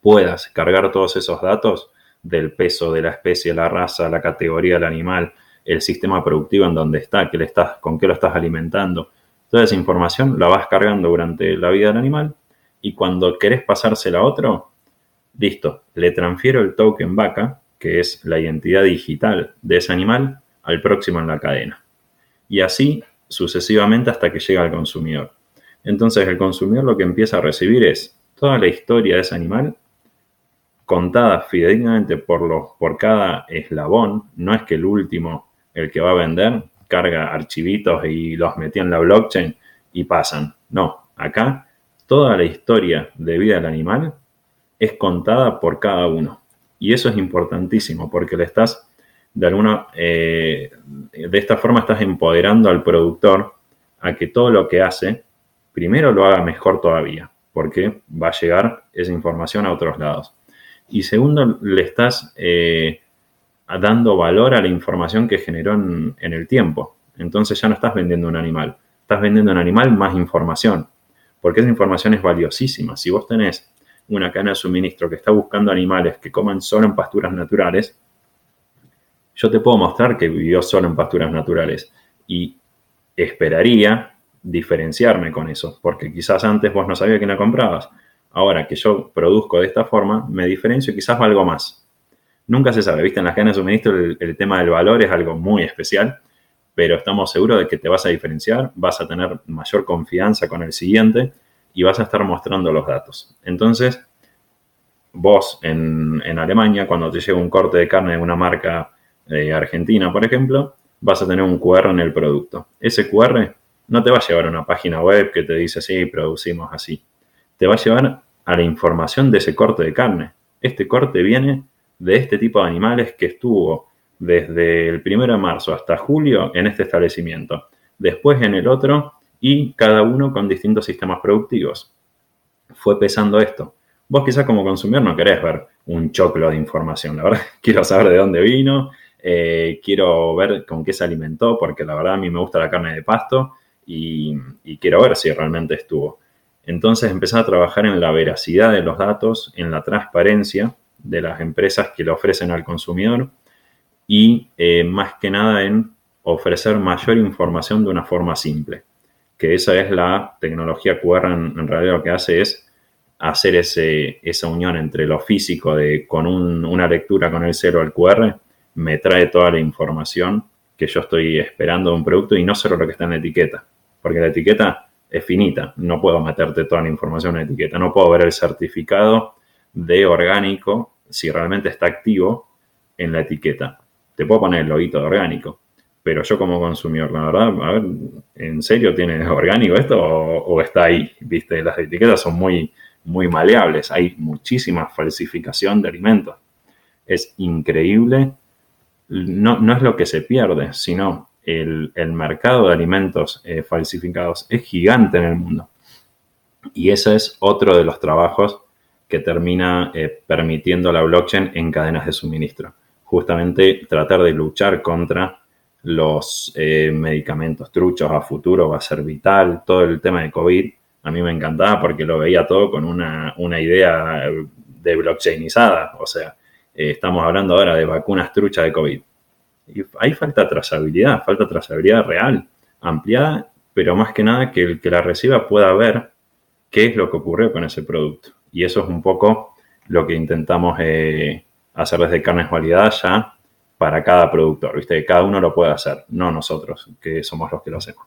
puedas cargar todos esos datos del peso de la especie, la raza, la categoría del animal, el sistema productivo en donde está, le estás, con qué lo estás alimentando. Toda esa información la vas cargando durante la vida del animal y cuando querés pasársela a otro, listo, le transfiero el token vaca, que es la identidad digital de ese animal, al próximo en la cadena. Y así sucesivamente hasta que llega al consumidor. Entonces el consumidor lo que empieza a recibir es toda la historia de ese animal contada fidedignamente por, los, por cada eslabón. No es que el último, el que va a vender, carga archivitos y los metió en la blockchain y pasan. No, acá toda la historia de vida del animal es contada por cada uno. Y eso es importantísimo porque le estás de alguna, eh, de esta forma estás empoderando al productor a que todo lo que hace, primero lo haga mejor todavía, porque va a llegar esa información a otros lados. Y segundo, le estás eh, dando valor a la información que generó en, el tiempo. Entonces ya no estás vendiendo un animal, estás vendiendo un animal más información, porque esa información es valiosísima. Si vos tenés una cadena de suministro que está buscando animales que coman solo en pasturas naturales, yo te puedo mostrar que vivió solo en pasturas naturales y esperaría diferenciarme con eso, porque quizás antes vos no sabías que la comprabas. Ahora que yo produzco de esta forma, me diferencio y quizás valgo más. Nunca se sabe, viste, en las cadenas de suministro el, tema del valor es algo muy especial, pero estamos seguros de que te vas a diferenciar, vas a tener mayor confianza con el siguiente y vas a estar mostrando los datos. Entonces, vos en, en Alemania, cuando te llega un corte de carne de una marca Argentina, por ejemplo, vas a tener un QR en el producto. Ese QR no te va a llevar a una página web que te dice, sí, producimos así. Te va a llevar a la información de ese corte de carne. Este corte viene de este tipo de animales que estuvo desde el 1 de marzo hasta julio en este establecimiento, después en el otro y cada uno con distintos sistemas productivos. Fue pesando esto. Vos quizás como consumidor no querés ver un choclo de información, la verdad, quiero saber de dónde vino, eh, quiero ver con qué se alimentó, porque la verdad a mí me gusta la carne de pasto y, quiero ver si realmente estuvo. Entonces empezar a trabajar en la veracidad de los datos, en la transparencia de las empresas que le ofrecen al consumidor y eh, más que nada en ofrecer mayor información de una forma simple. Que esa es la tecnología QR, en, realidad lo que hace es hacer ese, esa unión entre lo físico de con una lectura con el cero al QR me trae toda la información que yo estoy esperando de un producto y no solo lo que está en la etiqueta, porque la etiqueta es finita, no puedo meterte toda la información en la etiqueta, no puedo ver el certificado de orgánico si realmente está activo en la etiqueta. Te puedo poner el loguito de orgánico, pero yo como consumidor, la verdad, a ver, ¿en serio tiene orgánico esto o, está ahí? Viste, las etiquetas son muy, muy maleables, hay muchísima falsificación de alimentos. Es increíble no, es lo que se pierde, sino el, mercado de alimentos eh, falsificados es gigante en el mundo. Y ese es otro de los trabajos que termina eh, permitiendo la blockchain en cadenas de suministro. Justamente tratar de luchar contra los eh, medicamentos truchos a futuro va a ser vital. Todo el tema de COVID a mí me encantaba porque lo veía todo con una, una idea de blockchainizada. O sea, eh, estamos hablando ahora de vacunas truchas de COVID. Y ahí falta trazabilidad, falta trazabilidad real, ampliada, pero más que nada que el que la reciba pueda ver qué es lo que ocurrió con ese producto. Y eso es un poco lo que intentamos eh, hacer desde Carnes Validadas ya para cada productor, ¿viste? Que cada uno lo puede hacer, no nosotros, que somos los que lo hacemos.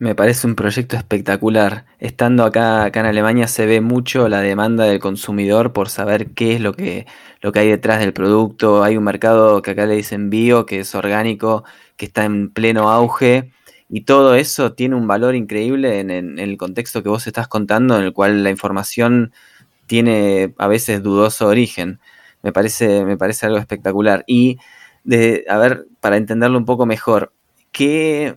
Me parece un proyecto espectacular. Estando acá, acá en Alemania se ve mucho la demanda del consumidor por saber qué es lo que, lo que hay detrás del producto. Hay un mercado que acá le dicen bio, que es orgánico, que está en pleno auge. Y todo eso tiene un valor increíble en, en el contexto que vos estás contando, en el cual la información tiene a veces dudoso origen. Me parece, me parece algo espectacular. Y de, a ver, para entenderlo un poco mejor, ¿qué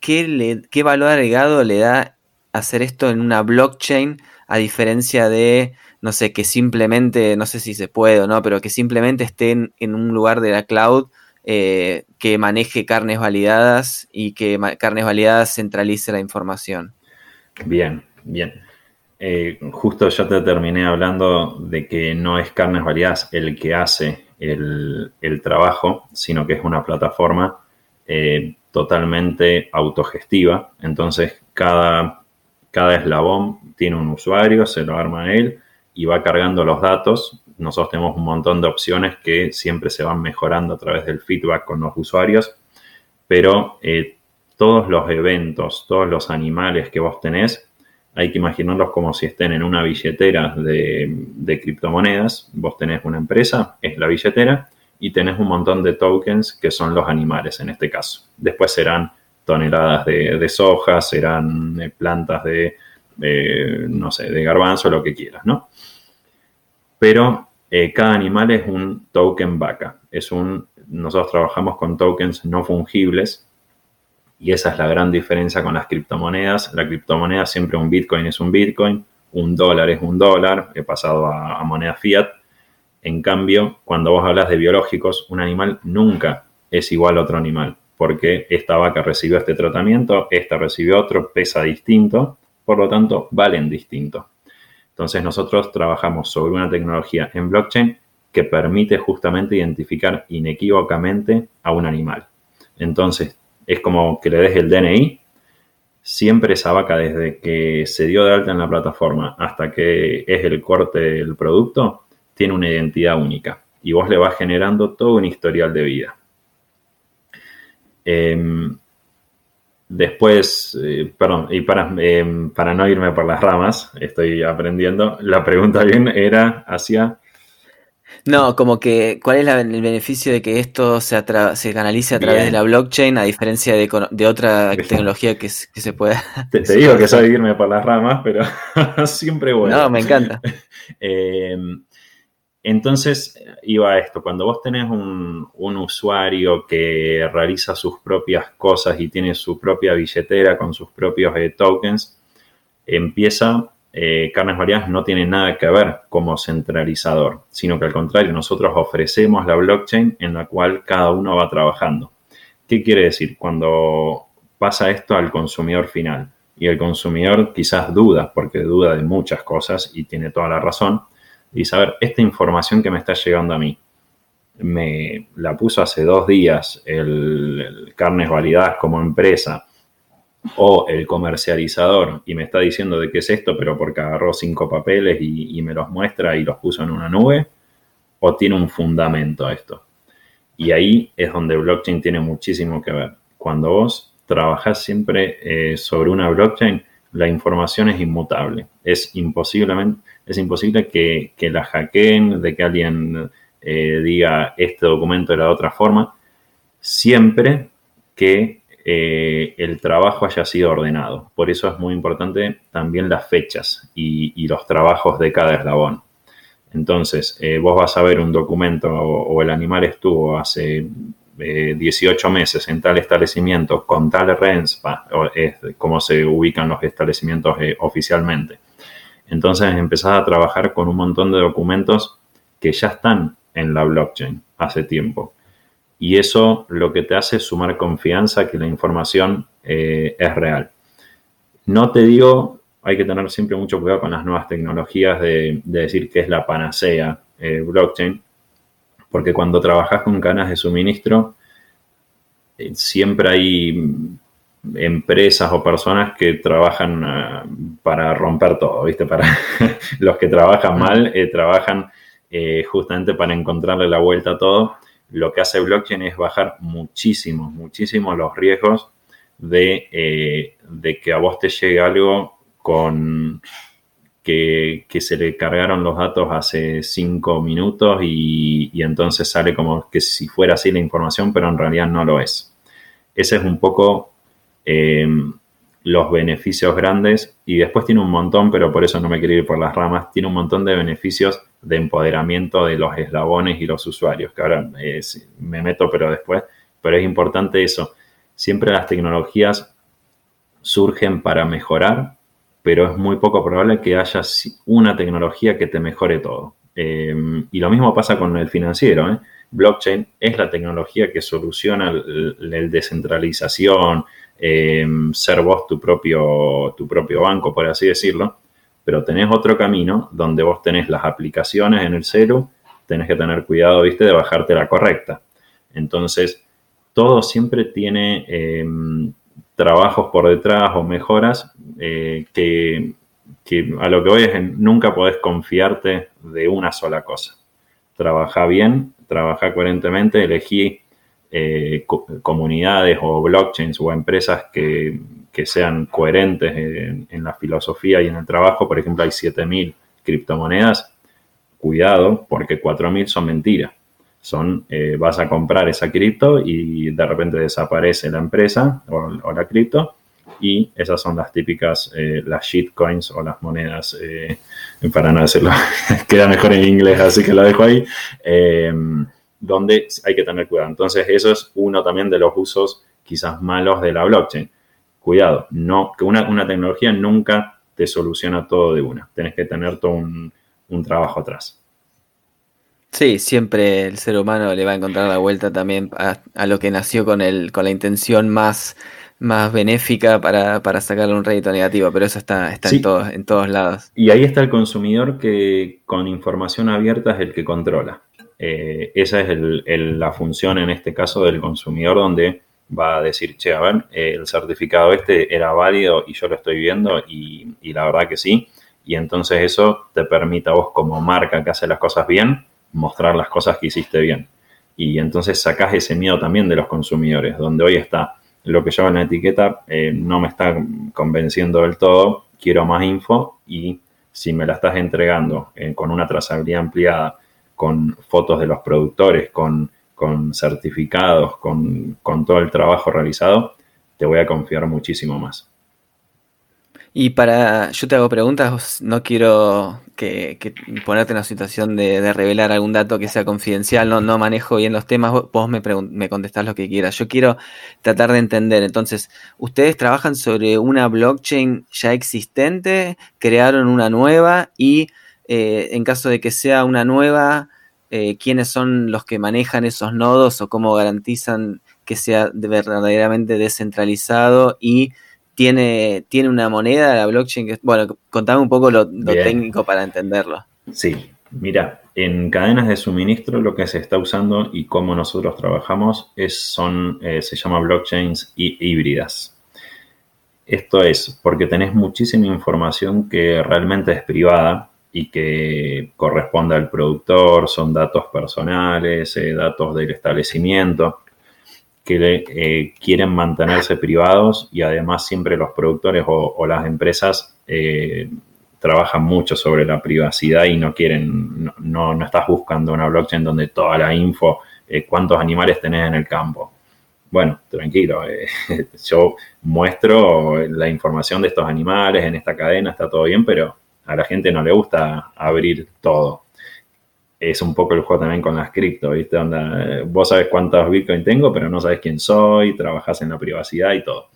¿qué, ¿qué valor agregado le da hacer esto en una blockchain a diferencia de, no sé, que simplemente, no sé si se puede o no, pero que simplemente estén en un lugar de la cloud eh, que maneje carnes validadas y que carnes validadas centralice la información. Bien, bien. Eh, justo yo te terminé hablando de que no es carnes validadas el que hace el, trabajo, sino que es una plataforma eh, totalmente autogestiva. Entonces, cada, cada eslabón tiene un usuario, se lo arma él y va cargando los datos. Nosotros tenemos un montón de opciones que siempre se van mejorando a través del feedback con los usuarios, pero eh, todos los eventos, todos los animales que vos tenés, hay que imaginarlos como si estén en una billetera de, criptomonedas. Vos tenés una empresa, es la billetera, y tenés un montón de tokens que son los animales en este caso. Después serán toneladas de, soja, serán eh, plantas de, no sé, de garbanzo, lo que quieras, ¿no? Pero eh, cada animal es un token vaca. Es un, nosotros trabajamos con tokens no fungibles y esa es la gran diferencia con las criptomonedas. La criptomoneda siempre un Bitcoin es un Bitcoin, un dólar es un dólar, he pasado a, moneda fiat. En cambio, cuando vos hablas de biológicos, un animal nunca es igual a otro animal, porque esta vaca recibió este tratamiento, esta recibió otro, pesa distinto, por lo tanto, valen distinto. Entonces nosotros trabajamos sobre una tecnología en blockchain que permite justamente identificar inequívocamente a un animal. Entonces, es como que le des el DNI. Siempre esa vaca, desde que se dio de alta en la plataforma hasta que es el corte del producto, tiene una identidad única. Y vos le vas generando todo un historial de vida. Em, después, eh, perdón, y para, em, para no irme por las ramas, estoy aprendiendo, la pregunta bien era hacia no, como que, ¿cuál es el beneficio de que esto se, se canalice a través de la blockchain a diferencia de, otra tecnología que, se pueda... Te, digo que soy irme por las ramas, pero siempre bueno. No, me encanta. Entonces, iba esto, cuando vos tenés un, un, usuario que realiza sus propias cosas y tiene su propia billetera con sus propios eh, tokens, empieza eh, Carnes Variadas no tiene nada que ver como centralizador, sino que al contrario, nosotros ofrecemos la blockchain en la cual cada uno va trabajando. ¿Qué quiere decir? Cuando pasa esto al consumidor final y el consumidor quizás duda, porque duda de muchas cosas y tiene toda la razón, y saber, esta información que me está llegando a mí, me la puso hace dos días el Carnes Validadas como empresa, o el comercializador y me está diciendo de qué es esto, pero porque agarró cinco papeles y, me los muestra y los puso en una nube, o tiene un fundamento esto. Y ahí es donde blockchain tiene muchísimo que ver. Cuando vos trabajás siempre eh, sobre una blockchain, la información es inmutable. Es, es imposible que, la hackeen, de que alguien eh, diga este documento de la otra forma, siempre que eh, el trabajo haya sido ordenado. Por eso es muy importante también las fechas y, los trabajos de cada eslabón. Entonces, eh, vos vas a ver un documento o, el animal estuvo hace 18 eh, meses en tal establecimiento con tal RENSPA, es como se ubican los establecimientos oficialmente. Entonces empezás a trabajar con un montón de documentos que ya están en la blockchain hace tiempo y eso lo que te hace es sumar confianza que la información eh, es real. No te digo, hay que tener siempre mucho cuidado con las nuevas tecnologías de, decir que es la panacea eh, blockchain, porque cuando trabajas con cadenas de suministro, eh, siempre hay empresas o personas que trabajan para romper todo, ¿viste? Para los que trabajan mal, trabajan justamente para encontrarle la vuelta a todo lo que hace blockchain es bajar muchísimo, muchísimo los riesgos de, eh, que a vos te llegue algo con que, se le cargaron los datos hace cinco minutos y, entonces sale como que si fuera así la información, pero en realidad no lo es. Ese es un poco eh, los beneficios grandes y después tiene un montón, pero por eso no me quiero ir por las ramas, tiene un montón de beneficios de empoderamiento de los eslabones y los usuarios, que ahora me meto pero después, pero es importante eso. Siempre las tecnologías surgen para mejorar, pero es muy poco probable que haya una tecnología que te mejore todo. Em, y lo mismo pasa con el financiero. ¿eh? Blockchain es la tecnología que soluciona la descentralización, em, ser vos tu propio, tu propio banco, por así decirlo, pero tenés otro camino donde vos tenés las aplicaciones en el celu, tenés que tener cuidado, viste, de bajarte la correcta. Entonces, todo siempre tiene em, trabajos por detrás o mejoras eh, que, a lo que voy es nunca podés confiarte de una sola cosa. Trabaja bien, trabaja coherentemente, elegí eh, comunidades o blockchains o empresas que, sean coherentes en, en, la filosofía y en el trabajo. Por ejemplo, hay 7.000 criptomonedas. Cuidado, porque 4.000 son mentiras son, eh, vas a comprar esa cripto y de repente desaparece la empresa o, la cripto y esas son las típicas, eh, las shitcoins o las monedas, eh, para no decirlo, queda mejor en inglés, así que lo dejo ahí, donde hay que tener cuidado. Entonces eso es uno también de los usos quizás malos de la blockchain. Cuidado, no, que una, una tecnología nunca te soluciona todo de una, tienes que tener todo un, un trabajo atrás. Sí, siempre el ser humano le va a encontrar la vuelta también a, lo que nació con el, con la intención más, más benéfica para, para sacarle un rédito negativo, pero eso está, está en, todos, en todos lados. Y ahí está el consumidor que con información abierta es el que controla. Eh, esa es la función en este caso del consumidor donde va a decir, che, a ver, el certificado este era válido y yo lo estoy viendo y, y la verdad que sí. Y entonces eso te permite a vos como marca que hace las cosas bien, mostrar las cosas que hiciste bien. Y entonces sacás ese miedo también de los consumidores, donde hoy está lo que yo en la etiqueta eh, no me está convenciendo del todo, quiero más info y si me la estás entregando eh, con una trazabilidad ampliada, con fotos de los productores, con, con certificados, con, con todo el trabajo realizado, te voy a confiar muchísimo más. Y para, yo te hago preguntas, no quiero que, ponerte en una situación de, revelar algún dato que sea confidencial, no, no manejo bien los temas, vos me, me contestás lo que quieras. Yo quiero tratar de entender, entonces, ustedes trabajan sobre una blockchain ya existente, crearon una nueva y eh, en caso de que sea una nueva, eh, ¿quiénes son los que manejan esos nodos o cómo garantizan que sea verdaderamente descentralizado y tiene, tiene una moneda, la blockchain, que, bueno, contame un poco lo, técnico para entenderlo. Sí, mira, en cadenas de suministro lo que se está usando y cómo nosotros trabajamos es, son, eh, se llama blockchains híbridas. Esto es porque tenés muchísima información que realmente es privada y que corresponde al productor, son datos personales, eh, datos del establecimiento que eh, quieren mantenerse privados y además siempre los productores o, las empresas eh, trabajan mucho sobre la privacidad y no quieren, no, no, estás buscando una blockchain donde toda la info, eh, cuántos animales tenés en el campo. Bueno, tranquilo, yo muestro la información de estos animales en esta cadena, está todo bien, pero a la gente no le gusta abrir todo es un poco el juego también con las cripto, ¿viste? Onda, vos sabes cuántos Bitcoin tengo, pero no sabes quién soy, trabajas en la privacidad y todo.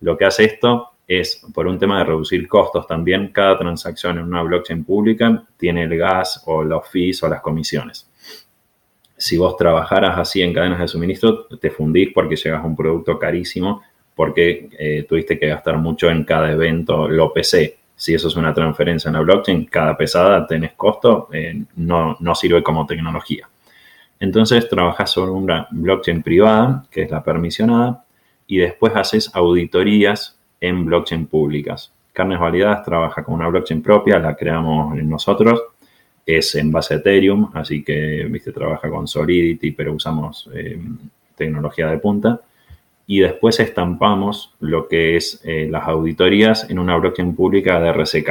Lo que hace esto es, por un tema de reducir costos también, cada transacción en una blockchain pública tiene el gas o los fees o las comisiones. Si vos trabajaras así en cadenas de suministro, te fundís porque llegas a un producto carísimo porque eh, tuviste que gastar mucho en cada evento, lo PC si eso es una transferencia en la blockchain, cada pesada tenés costo, eh, no, no sirve como tecnología. Entonces trabajas sobre una blockchain privada, que es la permisionada, y después haces auditorías en blockchain públicas. Carnes Validadas trabaja con una blockchain propia, la creamos nosotros, es en base a Ethereum, así que viste, trabaja con Solidity, pero usamos eh, tecnología de punta y después estampamos lo que es eh, las auditorías en una blockchain pública de RSK.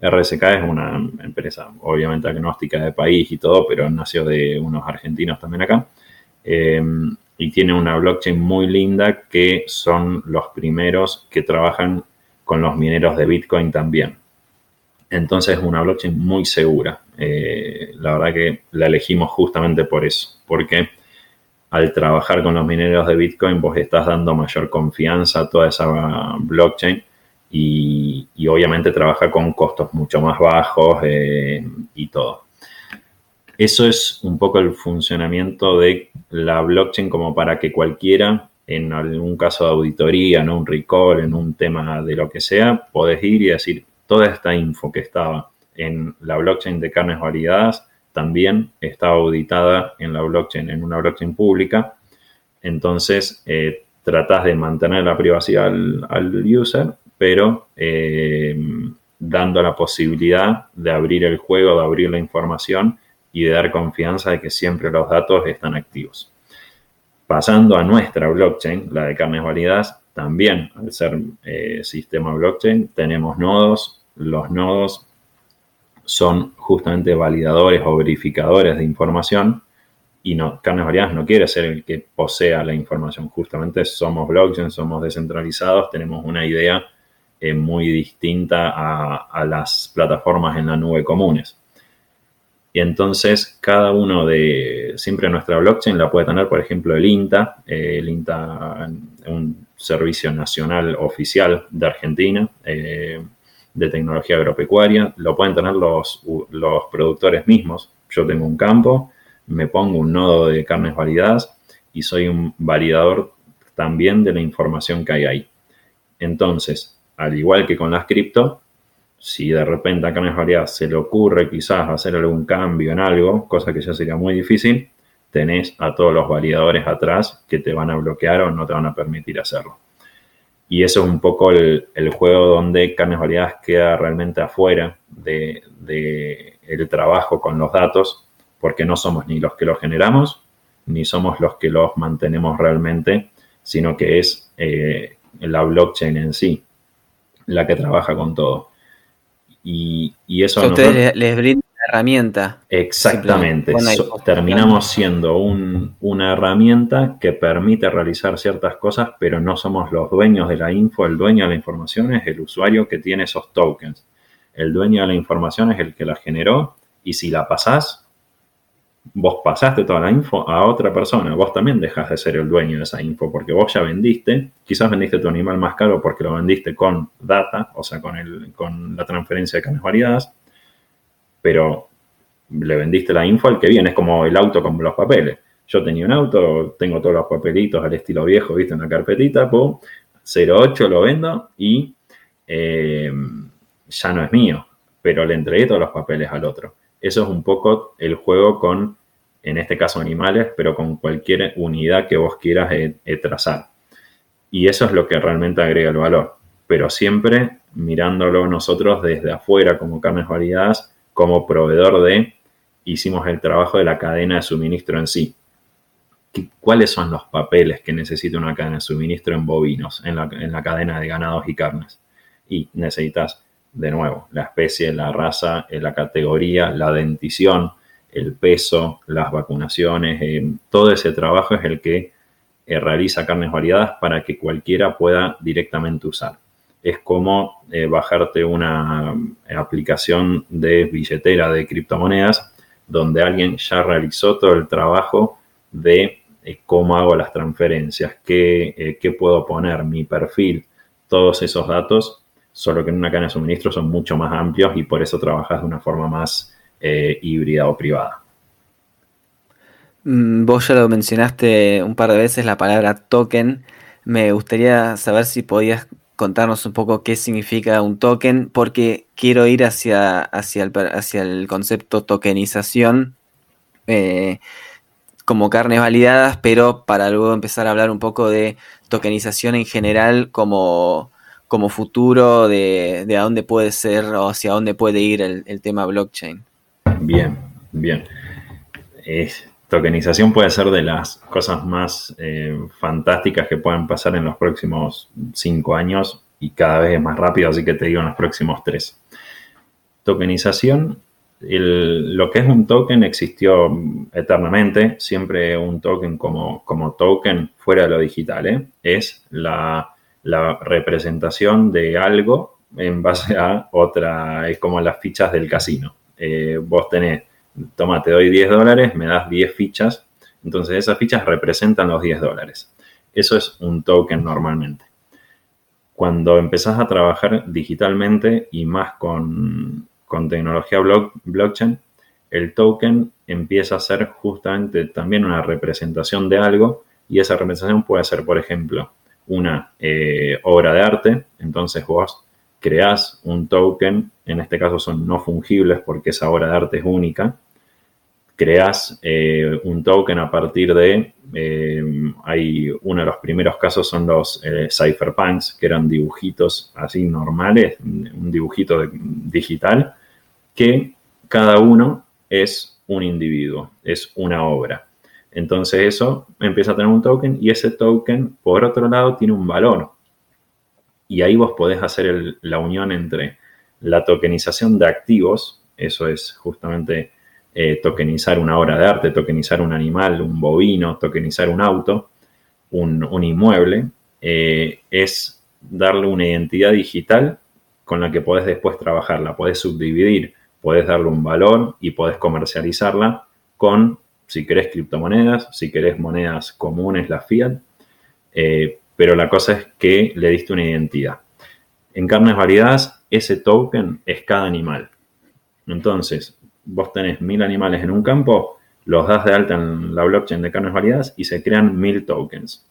RSK es una empresa obviamente agnóstica de país y todo, pero nació de unos argentinos también acá. Em, y tiene una blockchain muy linda que son los primeros que trabajan con los mineros de Bitcoin también. Entonces es una blockchain muy segura. Eh, la verdad que la elegimos justamente por eso, porque al trabajar con los mineros de Bitcoin, vos estás dando mayor confianza a toda esa blockchain y, obviamente trabaja con costos mucho más bajos eh, y todo. Eso es un poco el funcionamiento de la blockchain como para que cualquiera, en algún caso de auditoría, ¿no? un recall, en un tema de lo que sea, podés ir y decir, toda esta info que estaba en la blockchain de carnes validadas también estaba auditada en la blockchain, en una blockchain pública. Entonces, eh, tratas de mantener la privacidad al, user, pero eh, dando la posibilidad de abrir el juego, de abrir la información y de dar confianza de que siempre los datos están activos. Pasando a nuestra blockchain, la de carnes validadas, también al ser eh, sistema blockchain tenemos nodos. Los nodos son justamente validadores o verificadores de información y no, Carnes Variadas no quiere ser el que posea la información. Justamente somos blockchain, somos descentralizados, tenemos una idea eh, muy distinta a, las plataformas en la nube comunes. Y entonces cada uno de, siempre nuestra blockchain la puede tener, por ejemplo, el INTA, eh, el INTA, un servicio nacional oficial de Argentina. Eh, de tecnología agropecuaria, lo pueden tener los, los productores mismos. Yo tengo un campo, me pongo un nodo de carnes validadas y soy un validador también de la información que hay ahí. Entonces, al igual que con las cripto, si de repente a carnes validadas se le ocurre quizás hacer algún cambio en algo, cosa que ya sería muy difícil, tenés a todos los validadores atrás que te van a bloquear o no te van a permitir hacerlo. Y eso es un poco el, juego donde carnes variadas queda realmente afuera del de, el trabajo con los datos, porque no somos ni los que los generamos, ni somos los que los mantenemos realmente, sino que es eh, la blockchain en sí la que trabaja con todo. Y, eso... A ustedes les brinda herramienta. Exactamente. terminamos siendo una herramienta que permite realizar ciertas cosas, pero no somos los dueños de la info. El dueño de la información es el usuario que tiene esos tokens. El dueño de la información es el que la generó y si la pasás, vos pasaste toda la info a otra persona. Vos también dejas de ser el dueño de esa info porque vos ya vendiste. Quizás vendiste tu animal más caro porque lo vendiste con data, o sea, con, el, con la transferencia de carnes variadas pero le vendiste la info al que viene, es como el auto con los papeles. Yo tenía un auto, tengo todos los papelitos al estilo viejo, viste, una carpetita, pum, 08 lo vendo y eh, ya no es mío, pero le entregué todos los papeles al otro. Eso es un poco el juego con, en este caso, animales, pero con cualquier unidad que vos quieras eh, eh, trazar. Y eso es lo que realmente agrega el valor, pero siempre mirándolo nosotros desde afuera como carnes variadas como proveedor de, hicimos el trabajo de la cadena de suministro en sí. ¿Cuáles son los papeles que necesita una cadena de suministro en bovinos, en la, cadena de ganados y carnes? Y necesitas, de nuevo, la especie, la raza, eh, la categoría, la dentición, el peso, las vacunaciones, eh, todo ese trabajo es el que eh, realiza carnes variadas para que cualquiera pueda directamente usar es como eh, bajarte una eh, aplicación de billetera de criptomonedas donde alguien ya realizó todo el trabajo de eh, cómo hago las transferencias, qué, qué, puedo poner, mi perfil, todos esos datos, solo que en una cadena de suministro son mucho más amplios y por eso trabajas de una forma más híbrida o privada. Mm, vos ya lo mencionaste un par de veces la palabra token. Me gustaría saber si podías contarnos un poco qué significa un token, porque quiero ir hacia, hacia, el, hacia el concepto tokenización eh, como carnes validadas, pero para luego empezar a hablar un poco de tokenización en general como, como futuro de, a dónde puede ser o hacia dónde puede ir el, tema blockchain. Bien, bien. Tokenización puede ser de las cosas más eh, fantásticas que puedan pasar en los próximos cinco años y cada vez es más rápido, así que te digo en los próximos tres. Tokenización, lo que es un token existió eternamente, siempre un token como, como token fuera de lo digital, ¿eh? es la, representación de algo en base a otra, es como las fichas del casino. Eh, vos tenés toma, te doy 10 dólares, me das 10 fichas Entonces esas fichas representan los 10 dólares. Eso es un token normalmente. Cuando empezás a trabajar digitalmente y más con, tecnología blockchain, el token empieza a ser justamente también una representación de algo y esa representación puede ser, por ejemplo, una eh, obra de arte. Entonces vos creás un token, en este caso son no fungibles porque esa obra de arte es única. Creás eh, un token a partir de, eh, hay uno de los primeros casos son los cypherpunks, que eran dibujitos así normales, un dibujito digital, que cada uno es un individuo, es una obra. Entonces eso empieza a tener un token y ese token, por otro lado, tiene un valor. Y ahí vos podés hacer la unión entre la tokenización de activos, eso es justamente eh, tokenizar una obra de arte, tokenizar un animal, un bovino, tokenizar un auto, un, inmueble, eh, es darle una identidad digital con la que podés después trabajarla, podés subdividir podés darle un valor y podés comercializarla con, si querés, criptomonedas, si querés monedas comunes, la fiat, eh, pero la cosa es que le diste una identidad. En carnes variadas, ese token es cada animal. Entonces, vos tenés mil animales en un campo, los das de alta en la blockchain de carnes variadas y se crean mil tokens.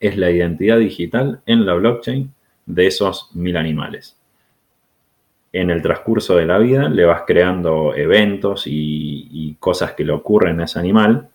Es la identidad digital en la blockchain de esos mil animales en el transcurso de la vida le vas creando eventos y, cosas que le ocurren a ese animal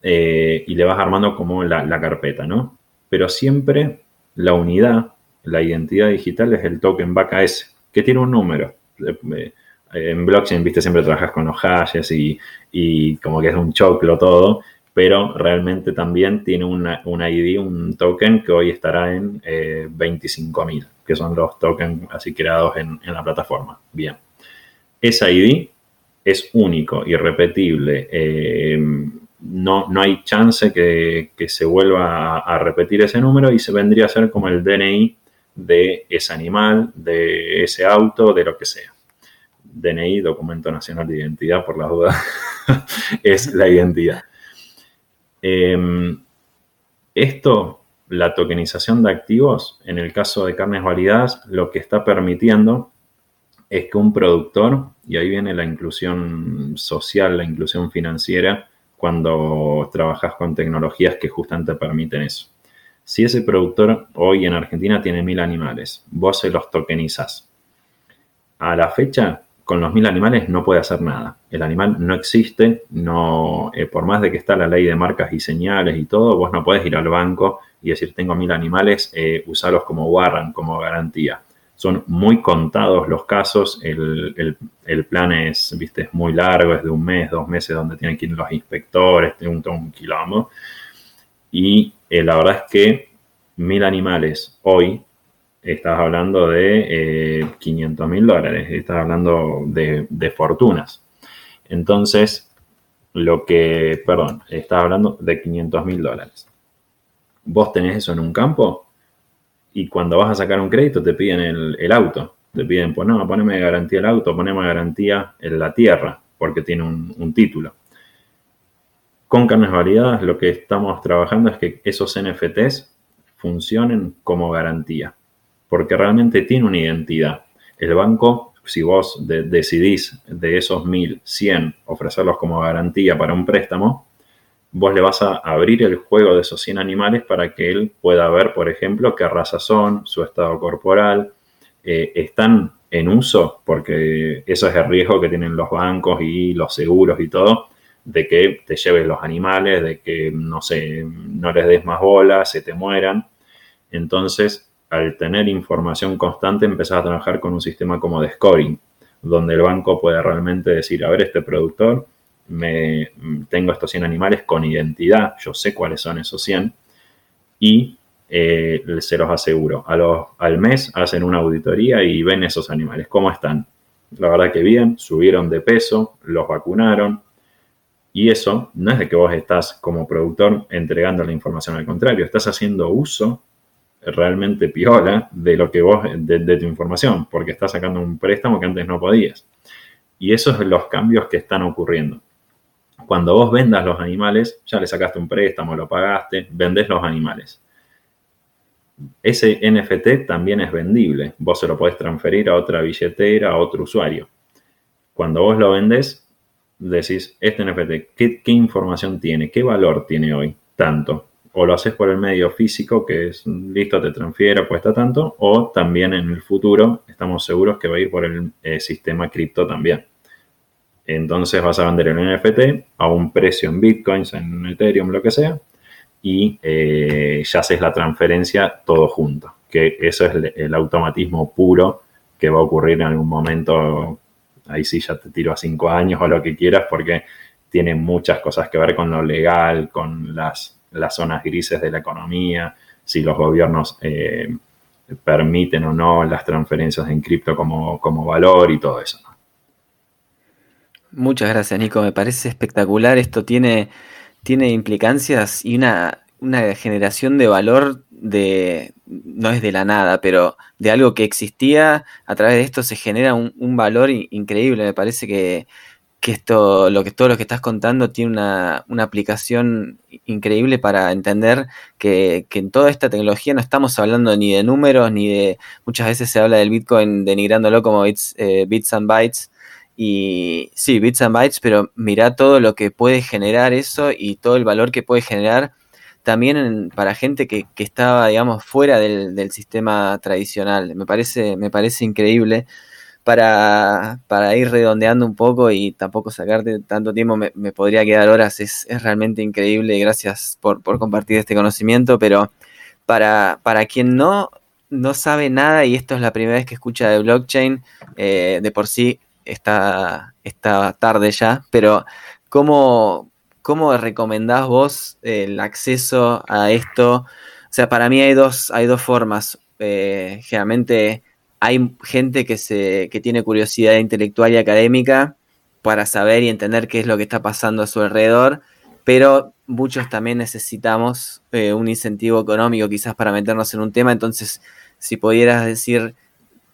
eh, y le vas armando como la, carpeta, ¿no? Pero siempre la unidad, la identidad digital es el token BKS, que tiene un número. Eh, en blockchain, viste, siempre trabajas con los hashes y, como que es un choclo todo, pero realmente también tiene un ID, un token que hoy estará en eh, 25.000, que son los tokens así creados en, la plataforma. Bien, ese ID es único, irrepetible. Eh, no, no hay chance que, se vuelva a, repetir ese número y se vendría a ser como el DNI de ese animal, de ese auto, de lo que sea. DNI, Documento Nacional de Identidad, por las dudas, es la identidad. Em, esto, la tokenización de activos, en el caso de carnes validadas, lo que está permitiendo es que un productor, y ahí viene la inclusión social, la inclusión financiera, cuando trabajas con tecnologías que justamente permiten eso. Si ese productor hoy en Argentina tiene mil animales, vos se los tokenizas. A la fecha, con los mil animales no puede hacer nada. El animal no existe, no, eh, por más de que está la ley de marcas y señales y todo, vos no puedes ir al banco y decir tengo mil animales, eh, usarlos como warrant, como garantía. Son muy contados los casos, el, plan es, viste, es muy largo, es de un mes, dos meses donde tienen que ir los inspectores, un, un. Y eh, la verdad es que mil animales hoy estás hablando de 500 eh, mil dólares, estás hablando de, fortunas. Entonces, lo que, perdón, estás hablando de 500 mil dólares. Vos tenés eso en un campo y cuando vas a sacar un crédito te piden el, auto. Te piden, pues no, poneme garantía el auto, poneme garantía en la tierra, porque tiene un, un título. Con carnes validadas lo que estamos trabajando es que esos NFTs funcionen como garantía porque realmente tiene una identidad. El banco, si vos decidís de esos 1.100 ofrecerlos como garantía para un préstamo, vos le vas a abrir el juego de esos 100 animales para que él pueda ver, por ejemplo, qué raza son, su estado corporal, eh, están en uso, porque eso es el riesgo que tienen los bancos y los seguros y todo, de que te lleves los animales, de que, no sé, no les des más bolas, se te mueran. Entonces, al tener información constante, empezás a trabajar con un sistema como de scoring, donde el banco puede realmente decir, a ver, este productor, me, tengo estos 100 animales con identidad, yo sé cuáles son esos 100, y eh, se los aseguro. A los, al mes hacen una auditoría y ven esos animales, cómo están. La verdad que bien, subieron de peso, los vacunaron, y eso no es de que vos estás como productor entregando la información, al contrario, estás haciendo uso realmente piola de lo que vos, de, tu información, porque estás sacando un préstamo que antes no podías. Y esos son los cambios que están ocurriendo. Cuando vos vendas los animales, ya le sacaste un préstamo, lo pagaste, vendés los animales. Ese NFT también es vendible. Vos se lo podés transferir a otra billetera, a otro usuario. Cuando vos lo vendés, decís, este NFT, ¿qué, ¿qué, información tiene? ¿Qué valor tiene hoy? Tanto. O lo haces por el medio físico, que es listo, te transfiero, cuesta tanto, o también en el futuro estamos seguros que va a ir por el eh, sistema cripto también. Entonces vas a vender el NFT a un precio en bitcoins, en Ethereum, lo que sea, y eh, ya haces la transferencia todo junto. Que eso es el, el automatismo puro que va a ocurrir en algún momento ahí sí ya te tiro a cinco años o lo que quieras, porque tiene muchas cosas que ver con lo legal, con las, las zonas grises de la economía, si los gobiernos eh, permiten o no las transferencias en cripto como, como valor y todo eso. Muchas gracias, Nico. Me parece espectacular. Esto tiene, tiene implicancias y una, una generación de valor de, no es de la nada, pero de algo que existía, a través de esto se genera un, valor increíble. Me parece que, esto, lo que todo lo que estás contando tiene una, aplicación increíble para entender que, en toda esta tecnología no estamos hablando ni de números, ni de, muchas veces se habla del Bitcoin denigrándolo como bits, eh, bits and bytes. Y sí, bits and bytes, pero mira todo lo que puede generar eso y todo el valor que puede generar también para gente que, estaba, digamos, fuera del, sistema tradicional. Me parece, me parece increíble. Para, ir redondeando un poco y tampoco sacarte tanto tiempo, me, podría quedar horas, es, realmente increíble. Gracias por, compartir este conocimiento, pero para, para quien no, no sabe nada y esto es la primera vez que escucha de blockchain, eh, de por sí está, está tarde ya, pero ¿cómo, ¿Cómo recomendás vos el acceso a esto? O sea, para mí hay dos, hay dos formas. Eh, generalmente hay gente que, se, que tiene curiosidad intelectual y académica para saber y entender qué es lo que está pasando a su alrededor, pero muchos también necesitamos eh, un incentivo económico quizás para meternos en un tema. Entonces, si pudieras decir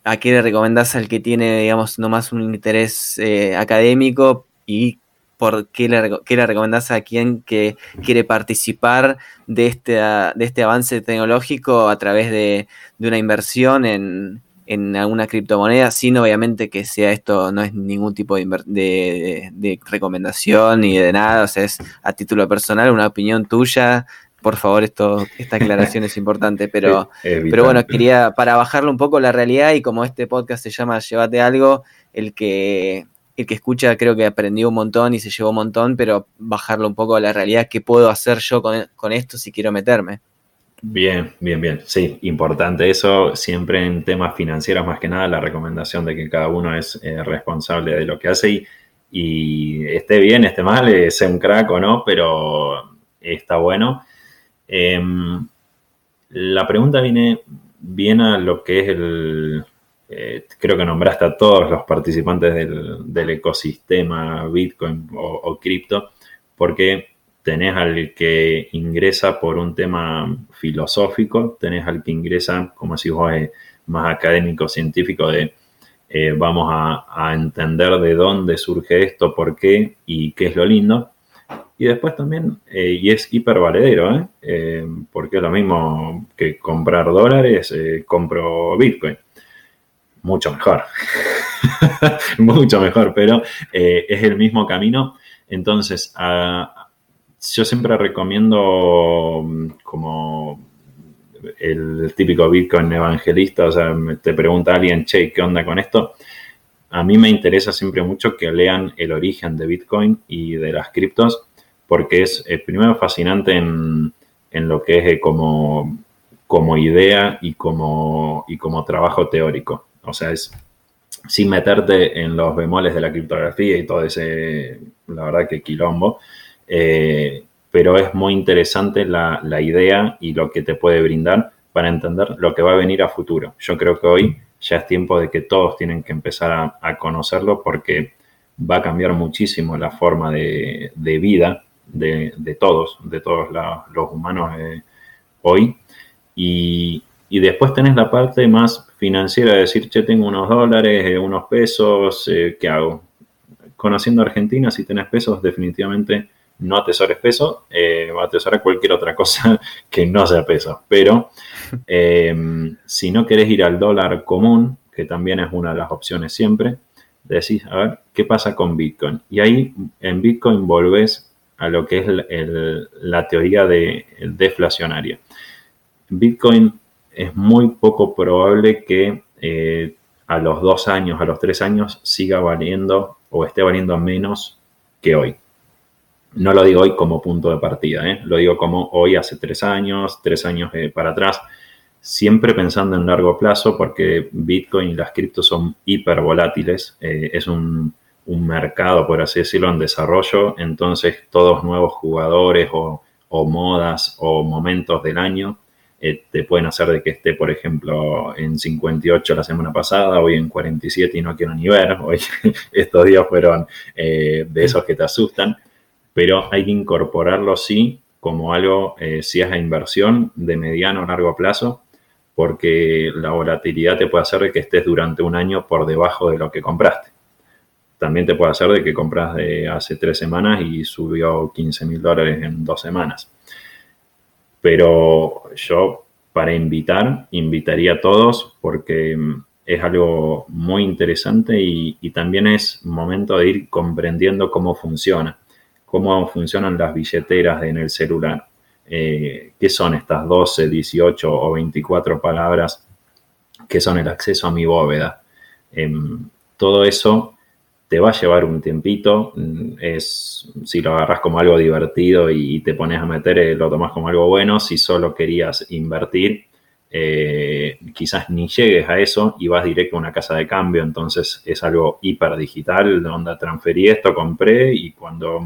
a qué le recomendás al que tiene, digamos, nomás un interés eh, académico y por qué le, qué recomendás a quien que quiere participar de este, de este avance tecnológico a través de, una inversión en, en, alguna criptomoneda, sin obviamente que sea esto, no es ningún tipo de, de, recomendación ni de nada, o sea, es a título personal, una opinión tuya. Por favor, esto, esta aclaración es importante, pero, pero bueno, quería para bajarle un poco la realidad y como este podcast se llama Llévate algo, el que el que escucha creo que aprendió un montón y se llevó un montón, pero bajarlo un poco a la realidad, ¿qué puedo hacer yo con, esto si quiero meterme? Bien, bien, bien. Sí, importante eso. Siempre en temas financieros, más que nada, la recomendación de que cada uno es eh, responsable de lo que hace y, esté bien, esté mal, eh, sea un crack o no, pero está bueno. Em, la pregunta viene bien a lo que es el, eh, creo que nombraste a todos los participantes del, ecosistema Bitcoin o, cripto, porque tenés al que ingresa por un tema filosófico, tenés al que ingresa, como si vos, eh, más académico, científico, de eh, vamos a, entender de dónde surge esto, por qué y qué es lo lindo. Y después también, y es hiper valedero, porque es lo mismo que comprar dólares, compro Bitcoin mucho mejor. mucho mejor, pero eh, es el mismo camino. Entonces, yo siempre recomiendo mm, como el típico Bitcoin evangelista, o sea, te pregunta alguien, che, ¿qué onda con esto? A mí me interesa siempre mucho que lean el origen de Bitcoin y de las criptos, porque es eh, primero fascinante en, lo que es eh, como, como idea y como, y como trabajo teórico. O sea, es sin meterte en los bemoles de la criptografía y todo ese, la verdad que quilombo, eh, pero es muy interesante la, idea y lo que te puede brindar para entender lo que va a venir a futuro. Yo creo que hoy ya es tiempo de que todos tienen que empezar a, conocerlo porque va a cambiar muchísimo la forma de, vida de, todos, de todos los humanos eh, hoy. Y, y después tenés la parte más financiera de decir, che, tengo unos dólares, eh, unos pesos, eh, ¿qué hago? conociendo Argentina, si tenés pesos, definitivamente no atesores peso, eh, atesorar cualquier otra cosa que no sea peso. Pero em, si no querés ir al dólar común, que también es una de las opciones siempre, decís, a ver, ¿qué pasa con Bitcoin? Y ahí en Bitcoin volvés a lo que es la teoría de, deflacionaria. Bitcoin es muy poco probable que eh, a los dos años, a los tres años, siga valiendo o esté valiendo menos que hoy. No lo digo hoy como punto de partida, ¿eh? lo digo como hoy hace tres años, tres años eh, para atrás, siempre pensando en largo plazo porque Bitcoin y las criptos son hiper volátiles, eh, es un, mercado, por así decirlo, en desarrollo, entonces todos nuevos jugadores o, o modas o momentos del año te pueden hacer de que esté, por ejemplo, en 58 la semana pasada, hoy en 47 y no quiero ni ver, hoy estos días fueron de esos que te asustan pero hay que incorporarlo sí como algo, eh, si es la inversión de mediano o largo plazo, porque la volatilidad te puede hacer de que estés durante un año por debajo de lo que compraste. También te puede hacer de que compras de hace tres semanas y subió 15 mil dólares en dos semanas. Pero yo, para invitar, invitaría a todos porque mm, es algo muy interesante y también es momento de ir comprendiendo cómo funciona cómo funcionan las billeteras en el celular. Eh, ¿Qué son estas 12, 18 o 24 palabras que son el acceso a mi bóveda? Em, todo eso te va a llevar un tiempito. Es, si lo agarras como algo divertido y, te pones a meter, eh, lo tomas como algo bueno. Si solo querías invertir, eh, quizás ni llegues a eso y vas directo a una casa de cambio, entonces es algo hiper digital, donde transferí esto, compré y cuando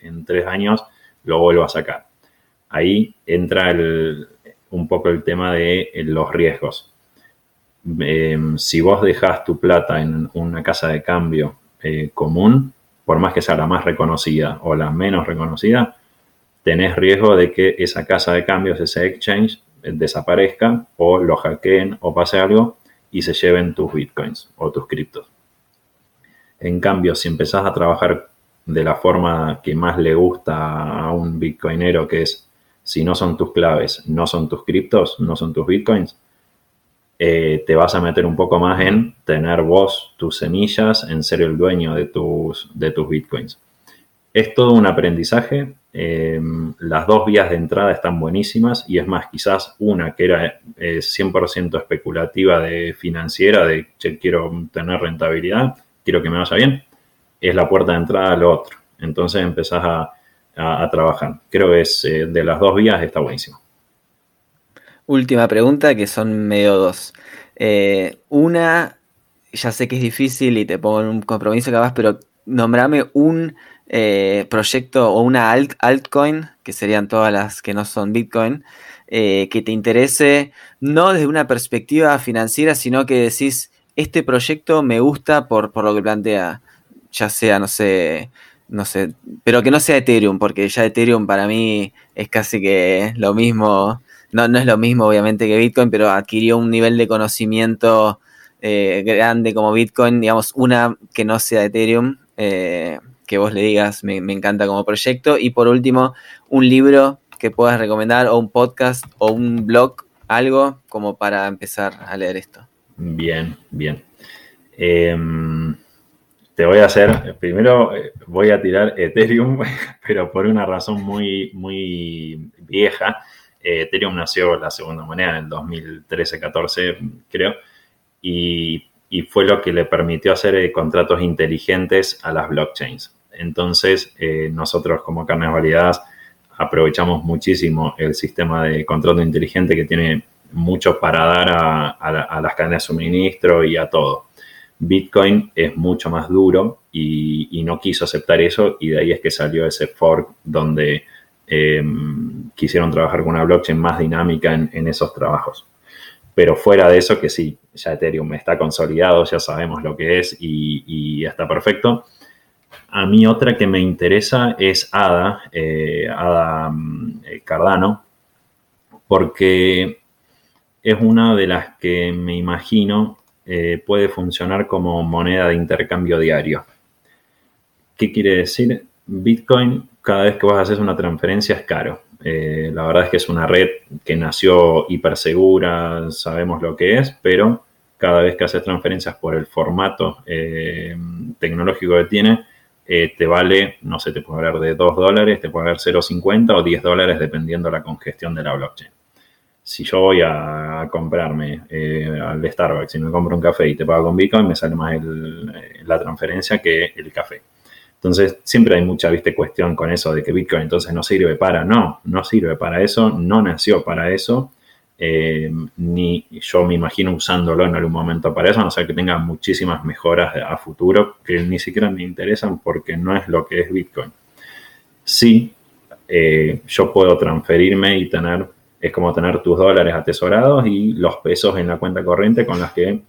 en tres años lo vuelvo a sacar. Ahí entra un poco el tema de los riesgos. Em, si vos dejas tu plata en una casa de cambio eh, común, por más que sea la más reconocida o la menos reconocida, tenés riesgo de que esa casa de cambios, ese exchange, desaparezca o lo hackeen o pase algo y se lleven tus bitcoins o tus criptos. En cambio, si empezás a trabajar de la forma que más le gusta a un bitcoinero, que es si no son tus claves, no son tus criptos, no son tus bitcoins, eh, te vas a meter un poco más en tener vos tus semillas, en ser el dueño de tus, de tus bitcoins. Es todo un aprendizaje. Eh, las dos vías de entrada están buenísimas y es más, quizás una que era 100% eh, especulativa de financiera, de che, quiero tener rentabilidad, quiero que me vaya bien, es la puerta de entrada a lo otro. Entonces empezás a, trabajar. Creo que es eh, de las dos vías está buenísimo. Última pregunta, que son medio dos. una, ya sé que es difícil y te pongo en un compromiso capaz, pero nombrame un eh, proyecto o una altcoin, que serían todas las que no son Bitcoin, eh, que te interese, no desde una perspectiva financiera, sino que decís, este proyecto me gusta por, por lo que plantea, ya sea, no sé, no sé, pero que no sea Ethereum, porque ya Ethereum para mí es casi que lo mismo, no, no es lo mismo obviamente que Bitcoin, pero adquirió un nivel de conocimiento eh, grande como Bitcoin, digamos, una que no sea Ethereum, eh, que vos le digas, me, encanta como proyecto. Y por último, un libro que puedas recomendar o un podcast o un blog, algo como para empezar a leer esto. Bien, bien. Em, te voy a hacer, primero eh, voy a tirar Ethereum, pero por una razón muy, muy vieja. Eh, Ethereum nació la segunda moneda en el 2013-14, creo, y, y, fue lo que le permitió hacer eh, contratos inteligentes a las blockchains. Entonces, eh, nosotros como carnes validadas aprovechamos muchísimo el sistema de control inteligente que tiene mucho para dar a, las cadenas de suministro y a todo. Bitcoin es mucho más duro y, no quiso aceptar eso y de ahí es que salió ese fork donde em, quisieron trabajar con una blockchain más dinámica en, esos trabajos. Pero fuera de eso, que sí, ya Ethereum está consolidado, ya sabemos lo que es y, y está perfecto a mí otra que me interesa es Ada, eh, Ada mm, eh, Cardano, porque es una de las que me imagino eh, puede funcionar como moneda de intercambio diario. ¿Qué quiere decir? Bitcoin, cada vez que vos haces una transferencia es caro. La verdad es que es una red que nació hiper segura, sabemos lo que es, pero cada vez que haces transferencias por el formato tecnológico que tiene, eh, te vale, no sé, te puede hablar de 2 dólares, te puede valer 0,50 o 10 dólares dependiendo la congestión de la blockchain. Si yo voy a comprarme al Starbucks y me compro un café y te pago con Bitcoin, me sale más la transferencia que el café. Entonces, siempre hay mucha, viste, cuestión con eso de que Bitcoin entonces no sirve para, no, no sirve para eso, no nació para eso, eh, ni yo me imagino usándolo en algún momento para eso, no ser que tenga muchísimas mejoras a futuro que ni siquiera me interesan porque no es lo que es Bitcoin. Sí, eh, yo puedo transferirme y tener, es como tener tus dólares atesorados y los pesos en la cuenta corriente con las que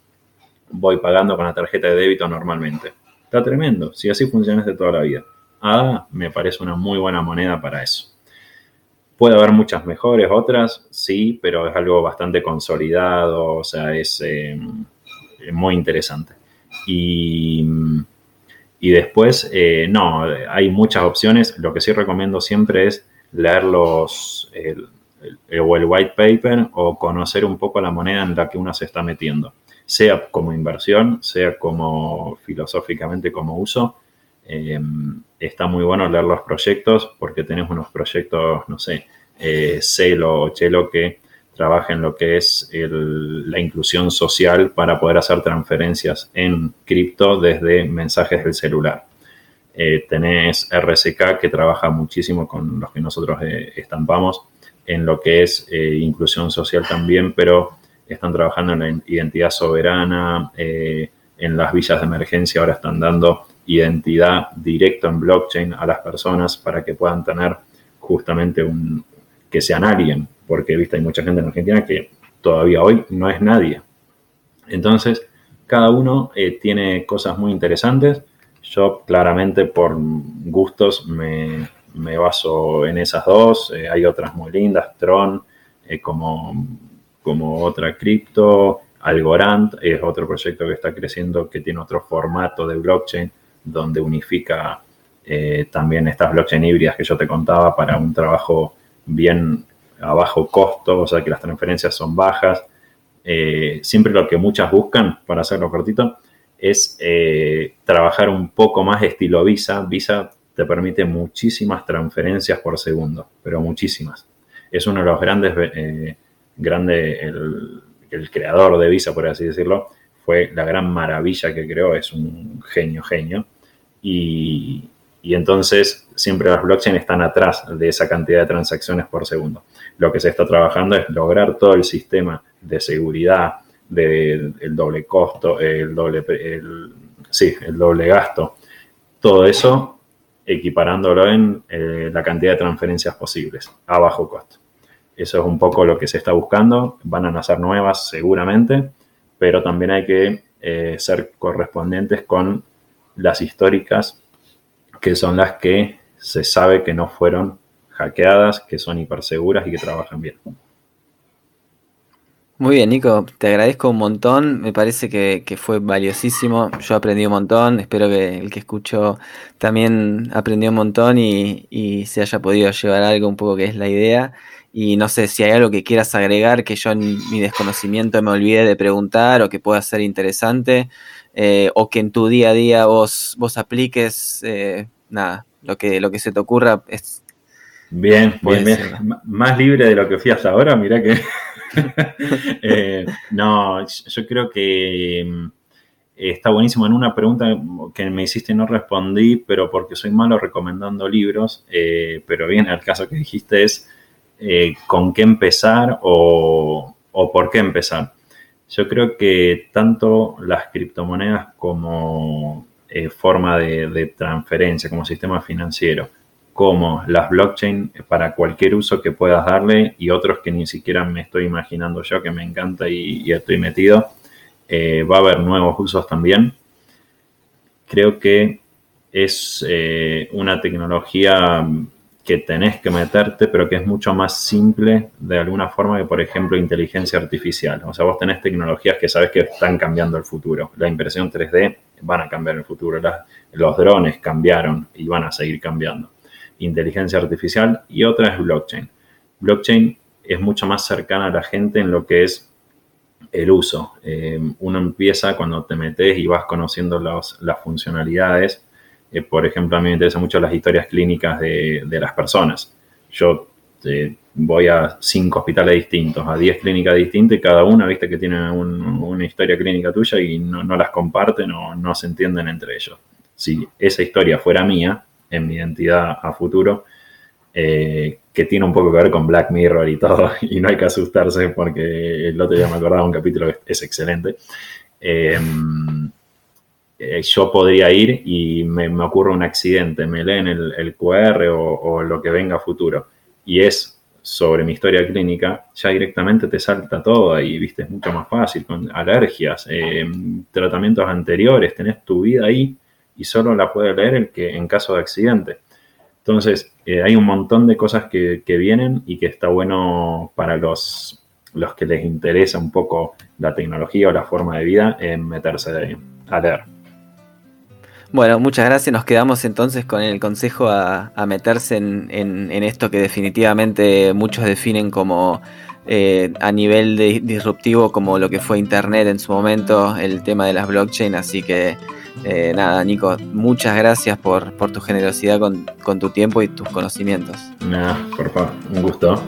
voy pagando con la tarjeta de débito normalmente. Está tremendo, si así funciona de toda la vida. ADA me parece una muy buena moneda para eso. Puede haber muchas mejores, otras, sí, pero es algo bastante consolidado, o sea, es eh, muy interesante. Y, después, eh, no, hay muchas opciones. Lo que sí recomiendo siempre es leer los, o el white paper o conocer un poco la moneda en la que uno se está metiendo sea como inversión, sea como filosóficamente como uso. Eh, está muy bueno leer los proyectos porque tenés unos proyectos, no sé, eh, Celo o Chelo que trabajan en lo que es la inclusión social para poder hacer transferencias en cripto desde mensajes del celular. Eh, tenés RSK que trabaja muchísimo con los que nosotros estampamos en lo que es inclusión social también, pero están trabajando en la identidad soberana, eh, en las villas de emergencia ahora están dando identidad directa en blockchain a las personas para que puedan tener justamente un, que sean alguien, porque viste hay mucha gente en Argentina que todavía hoy no es nadie. Entonces, cada uno eh, tiene cosas muy interesantes. Yo claramente por gustos me, baso en esas dos. Eh, hay otras muy lindas, Tron, como como otra cripto. Algorand es otro proyecto que está creciendo que tiene otro formato de blockchain donde unifica eh, también estas blockchain híbridas que yo te contaba para un trabajo bien a bajo costo, o sea que las transferencias son bajas. Eh, siempre lo que muchas buscan, para hacerlo cortito, es eh, trabajar un poco más estilo Visa. Visa te permite muchísimas transferencias por segundo, pero muchísimas. Es uno de los grandes grande, el, creador de Visa, por así decirlo, fue la gran maravilla que creó, es un genio, genio. Y, entonces siempre las blockchain están atrás de esa cantidad de transacciones por segundo. Lo que se está trabajando es lograr todo el sistema de seguridad, del doble costo, el doble, el, sí, el doble gasto, todo eso equiparándolo en eh, la cantidad de transferencias posibles a bajo costo. Eso es un poco lo que se está buscando. Van a nacer nuevas seguramente, pero también hay que eh, ser correspondientes con las históricas, que son las que se sabe que no fueron hackeadas, que son hiperseguras y que trabajan bien. Muy bien, Nico, te agradezco un montón, me parece que, fue valiosísimo, yo aprendí un montón, espero que el que escuchó también aprendió un montón y, y se haya podido llevar algo un poco que es la idea. Y no sé si hay algo que quieras agregar que yo en mi desconocimiento me olvidé de preguntar o que pueda ser interesante eh, o que en tu día a día vos, vos apliques, eh, nada, lo que, lo que se te ocurra es... Bien, bien, bien. Más libre de lo que fui hasta ahora, mira que... Eh, no, yo creo que mm, está buenísimo. En una pregunta que me hiciste no respondí, pero porque soy malo recomendando libros, pero bien, el caso que dijiste es eh, con qué empezar o, por qué empezar. Yo creo que tanto las criptomonedas como eh, forma de, transferencia, como sistema financiero, como las blockchain para cualquier uso que puedas darle y otros que ni siquiera me estoy imaginando yo, que me encanta y, estoy metido, eh, va a haber nuevos usos también. Creo que es una tecnología que tenés que meterte, pero que es mucho más simple de alguna forma que, por ejemplo, inteligencia artificial. O sea, vos tenés tecnologías que sabes que están cambiando el futuro. La impresión 3D van a cambiar el futuro. los drones cambiaron y van a seguir cambiando. Inteligencia artificial y otra es blockchain. Blockchain es mucho más cercana a la gente en lo que es el uso. Eh, uno empieza cuando te metes y vas conociendo las funcionalidades. Eh, por ejemplo, a mí me interesan mucho las historias clínicas de, las personas. Yo eh, voy a cinco hospitales distintos, a diez clínicas distintas y cada una, viste, que tiene una historia clínica tuya y no, las comparten o no se entienden entre ellos. Si esa historia fuera mía, en mi identidad a futuro, eh, que tiene un poco que ver con Black Mirror y todo, y no hay que asustarse porque el otro día me acordaba un capítulo que es excelente. Eh, yo podría ir y me, ocurre un accidente, me leen el, QR o, lo que venga a futuro, y es sobre mi historia clínica, ya directamente te salta todo ahí, viste, es mucho más fácil, con alergias, tratamientos anteriores, tenés tu vida ahí y solo la puede leer el que en caso de accidente. Entonces, eh, hay un montón de cosas que, vienen y que está bueno para los, los que les interesa un poco la tecnología o la forma de vida en meterse a leer. Bueno, muchas gracias. Nos quedamos entonces con el consejo a, meterse en, esto que definitivamente muchos definen como eh, a nivel de disruptivo, como lo que fue Internet en su momento, el tema de las blockchain. Así que eh, nada, Nico, muchas gracias por, tu generosidad con, con, tu tiempo y tus conocimientos. Nada, por favor, un gusto.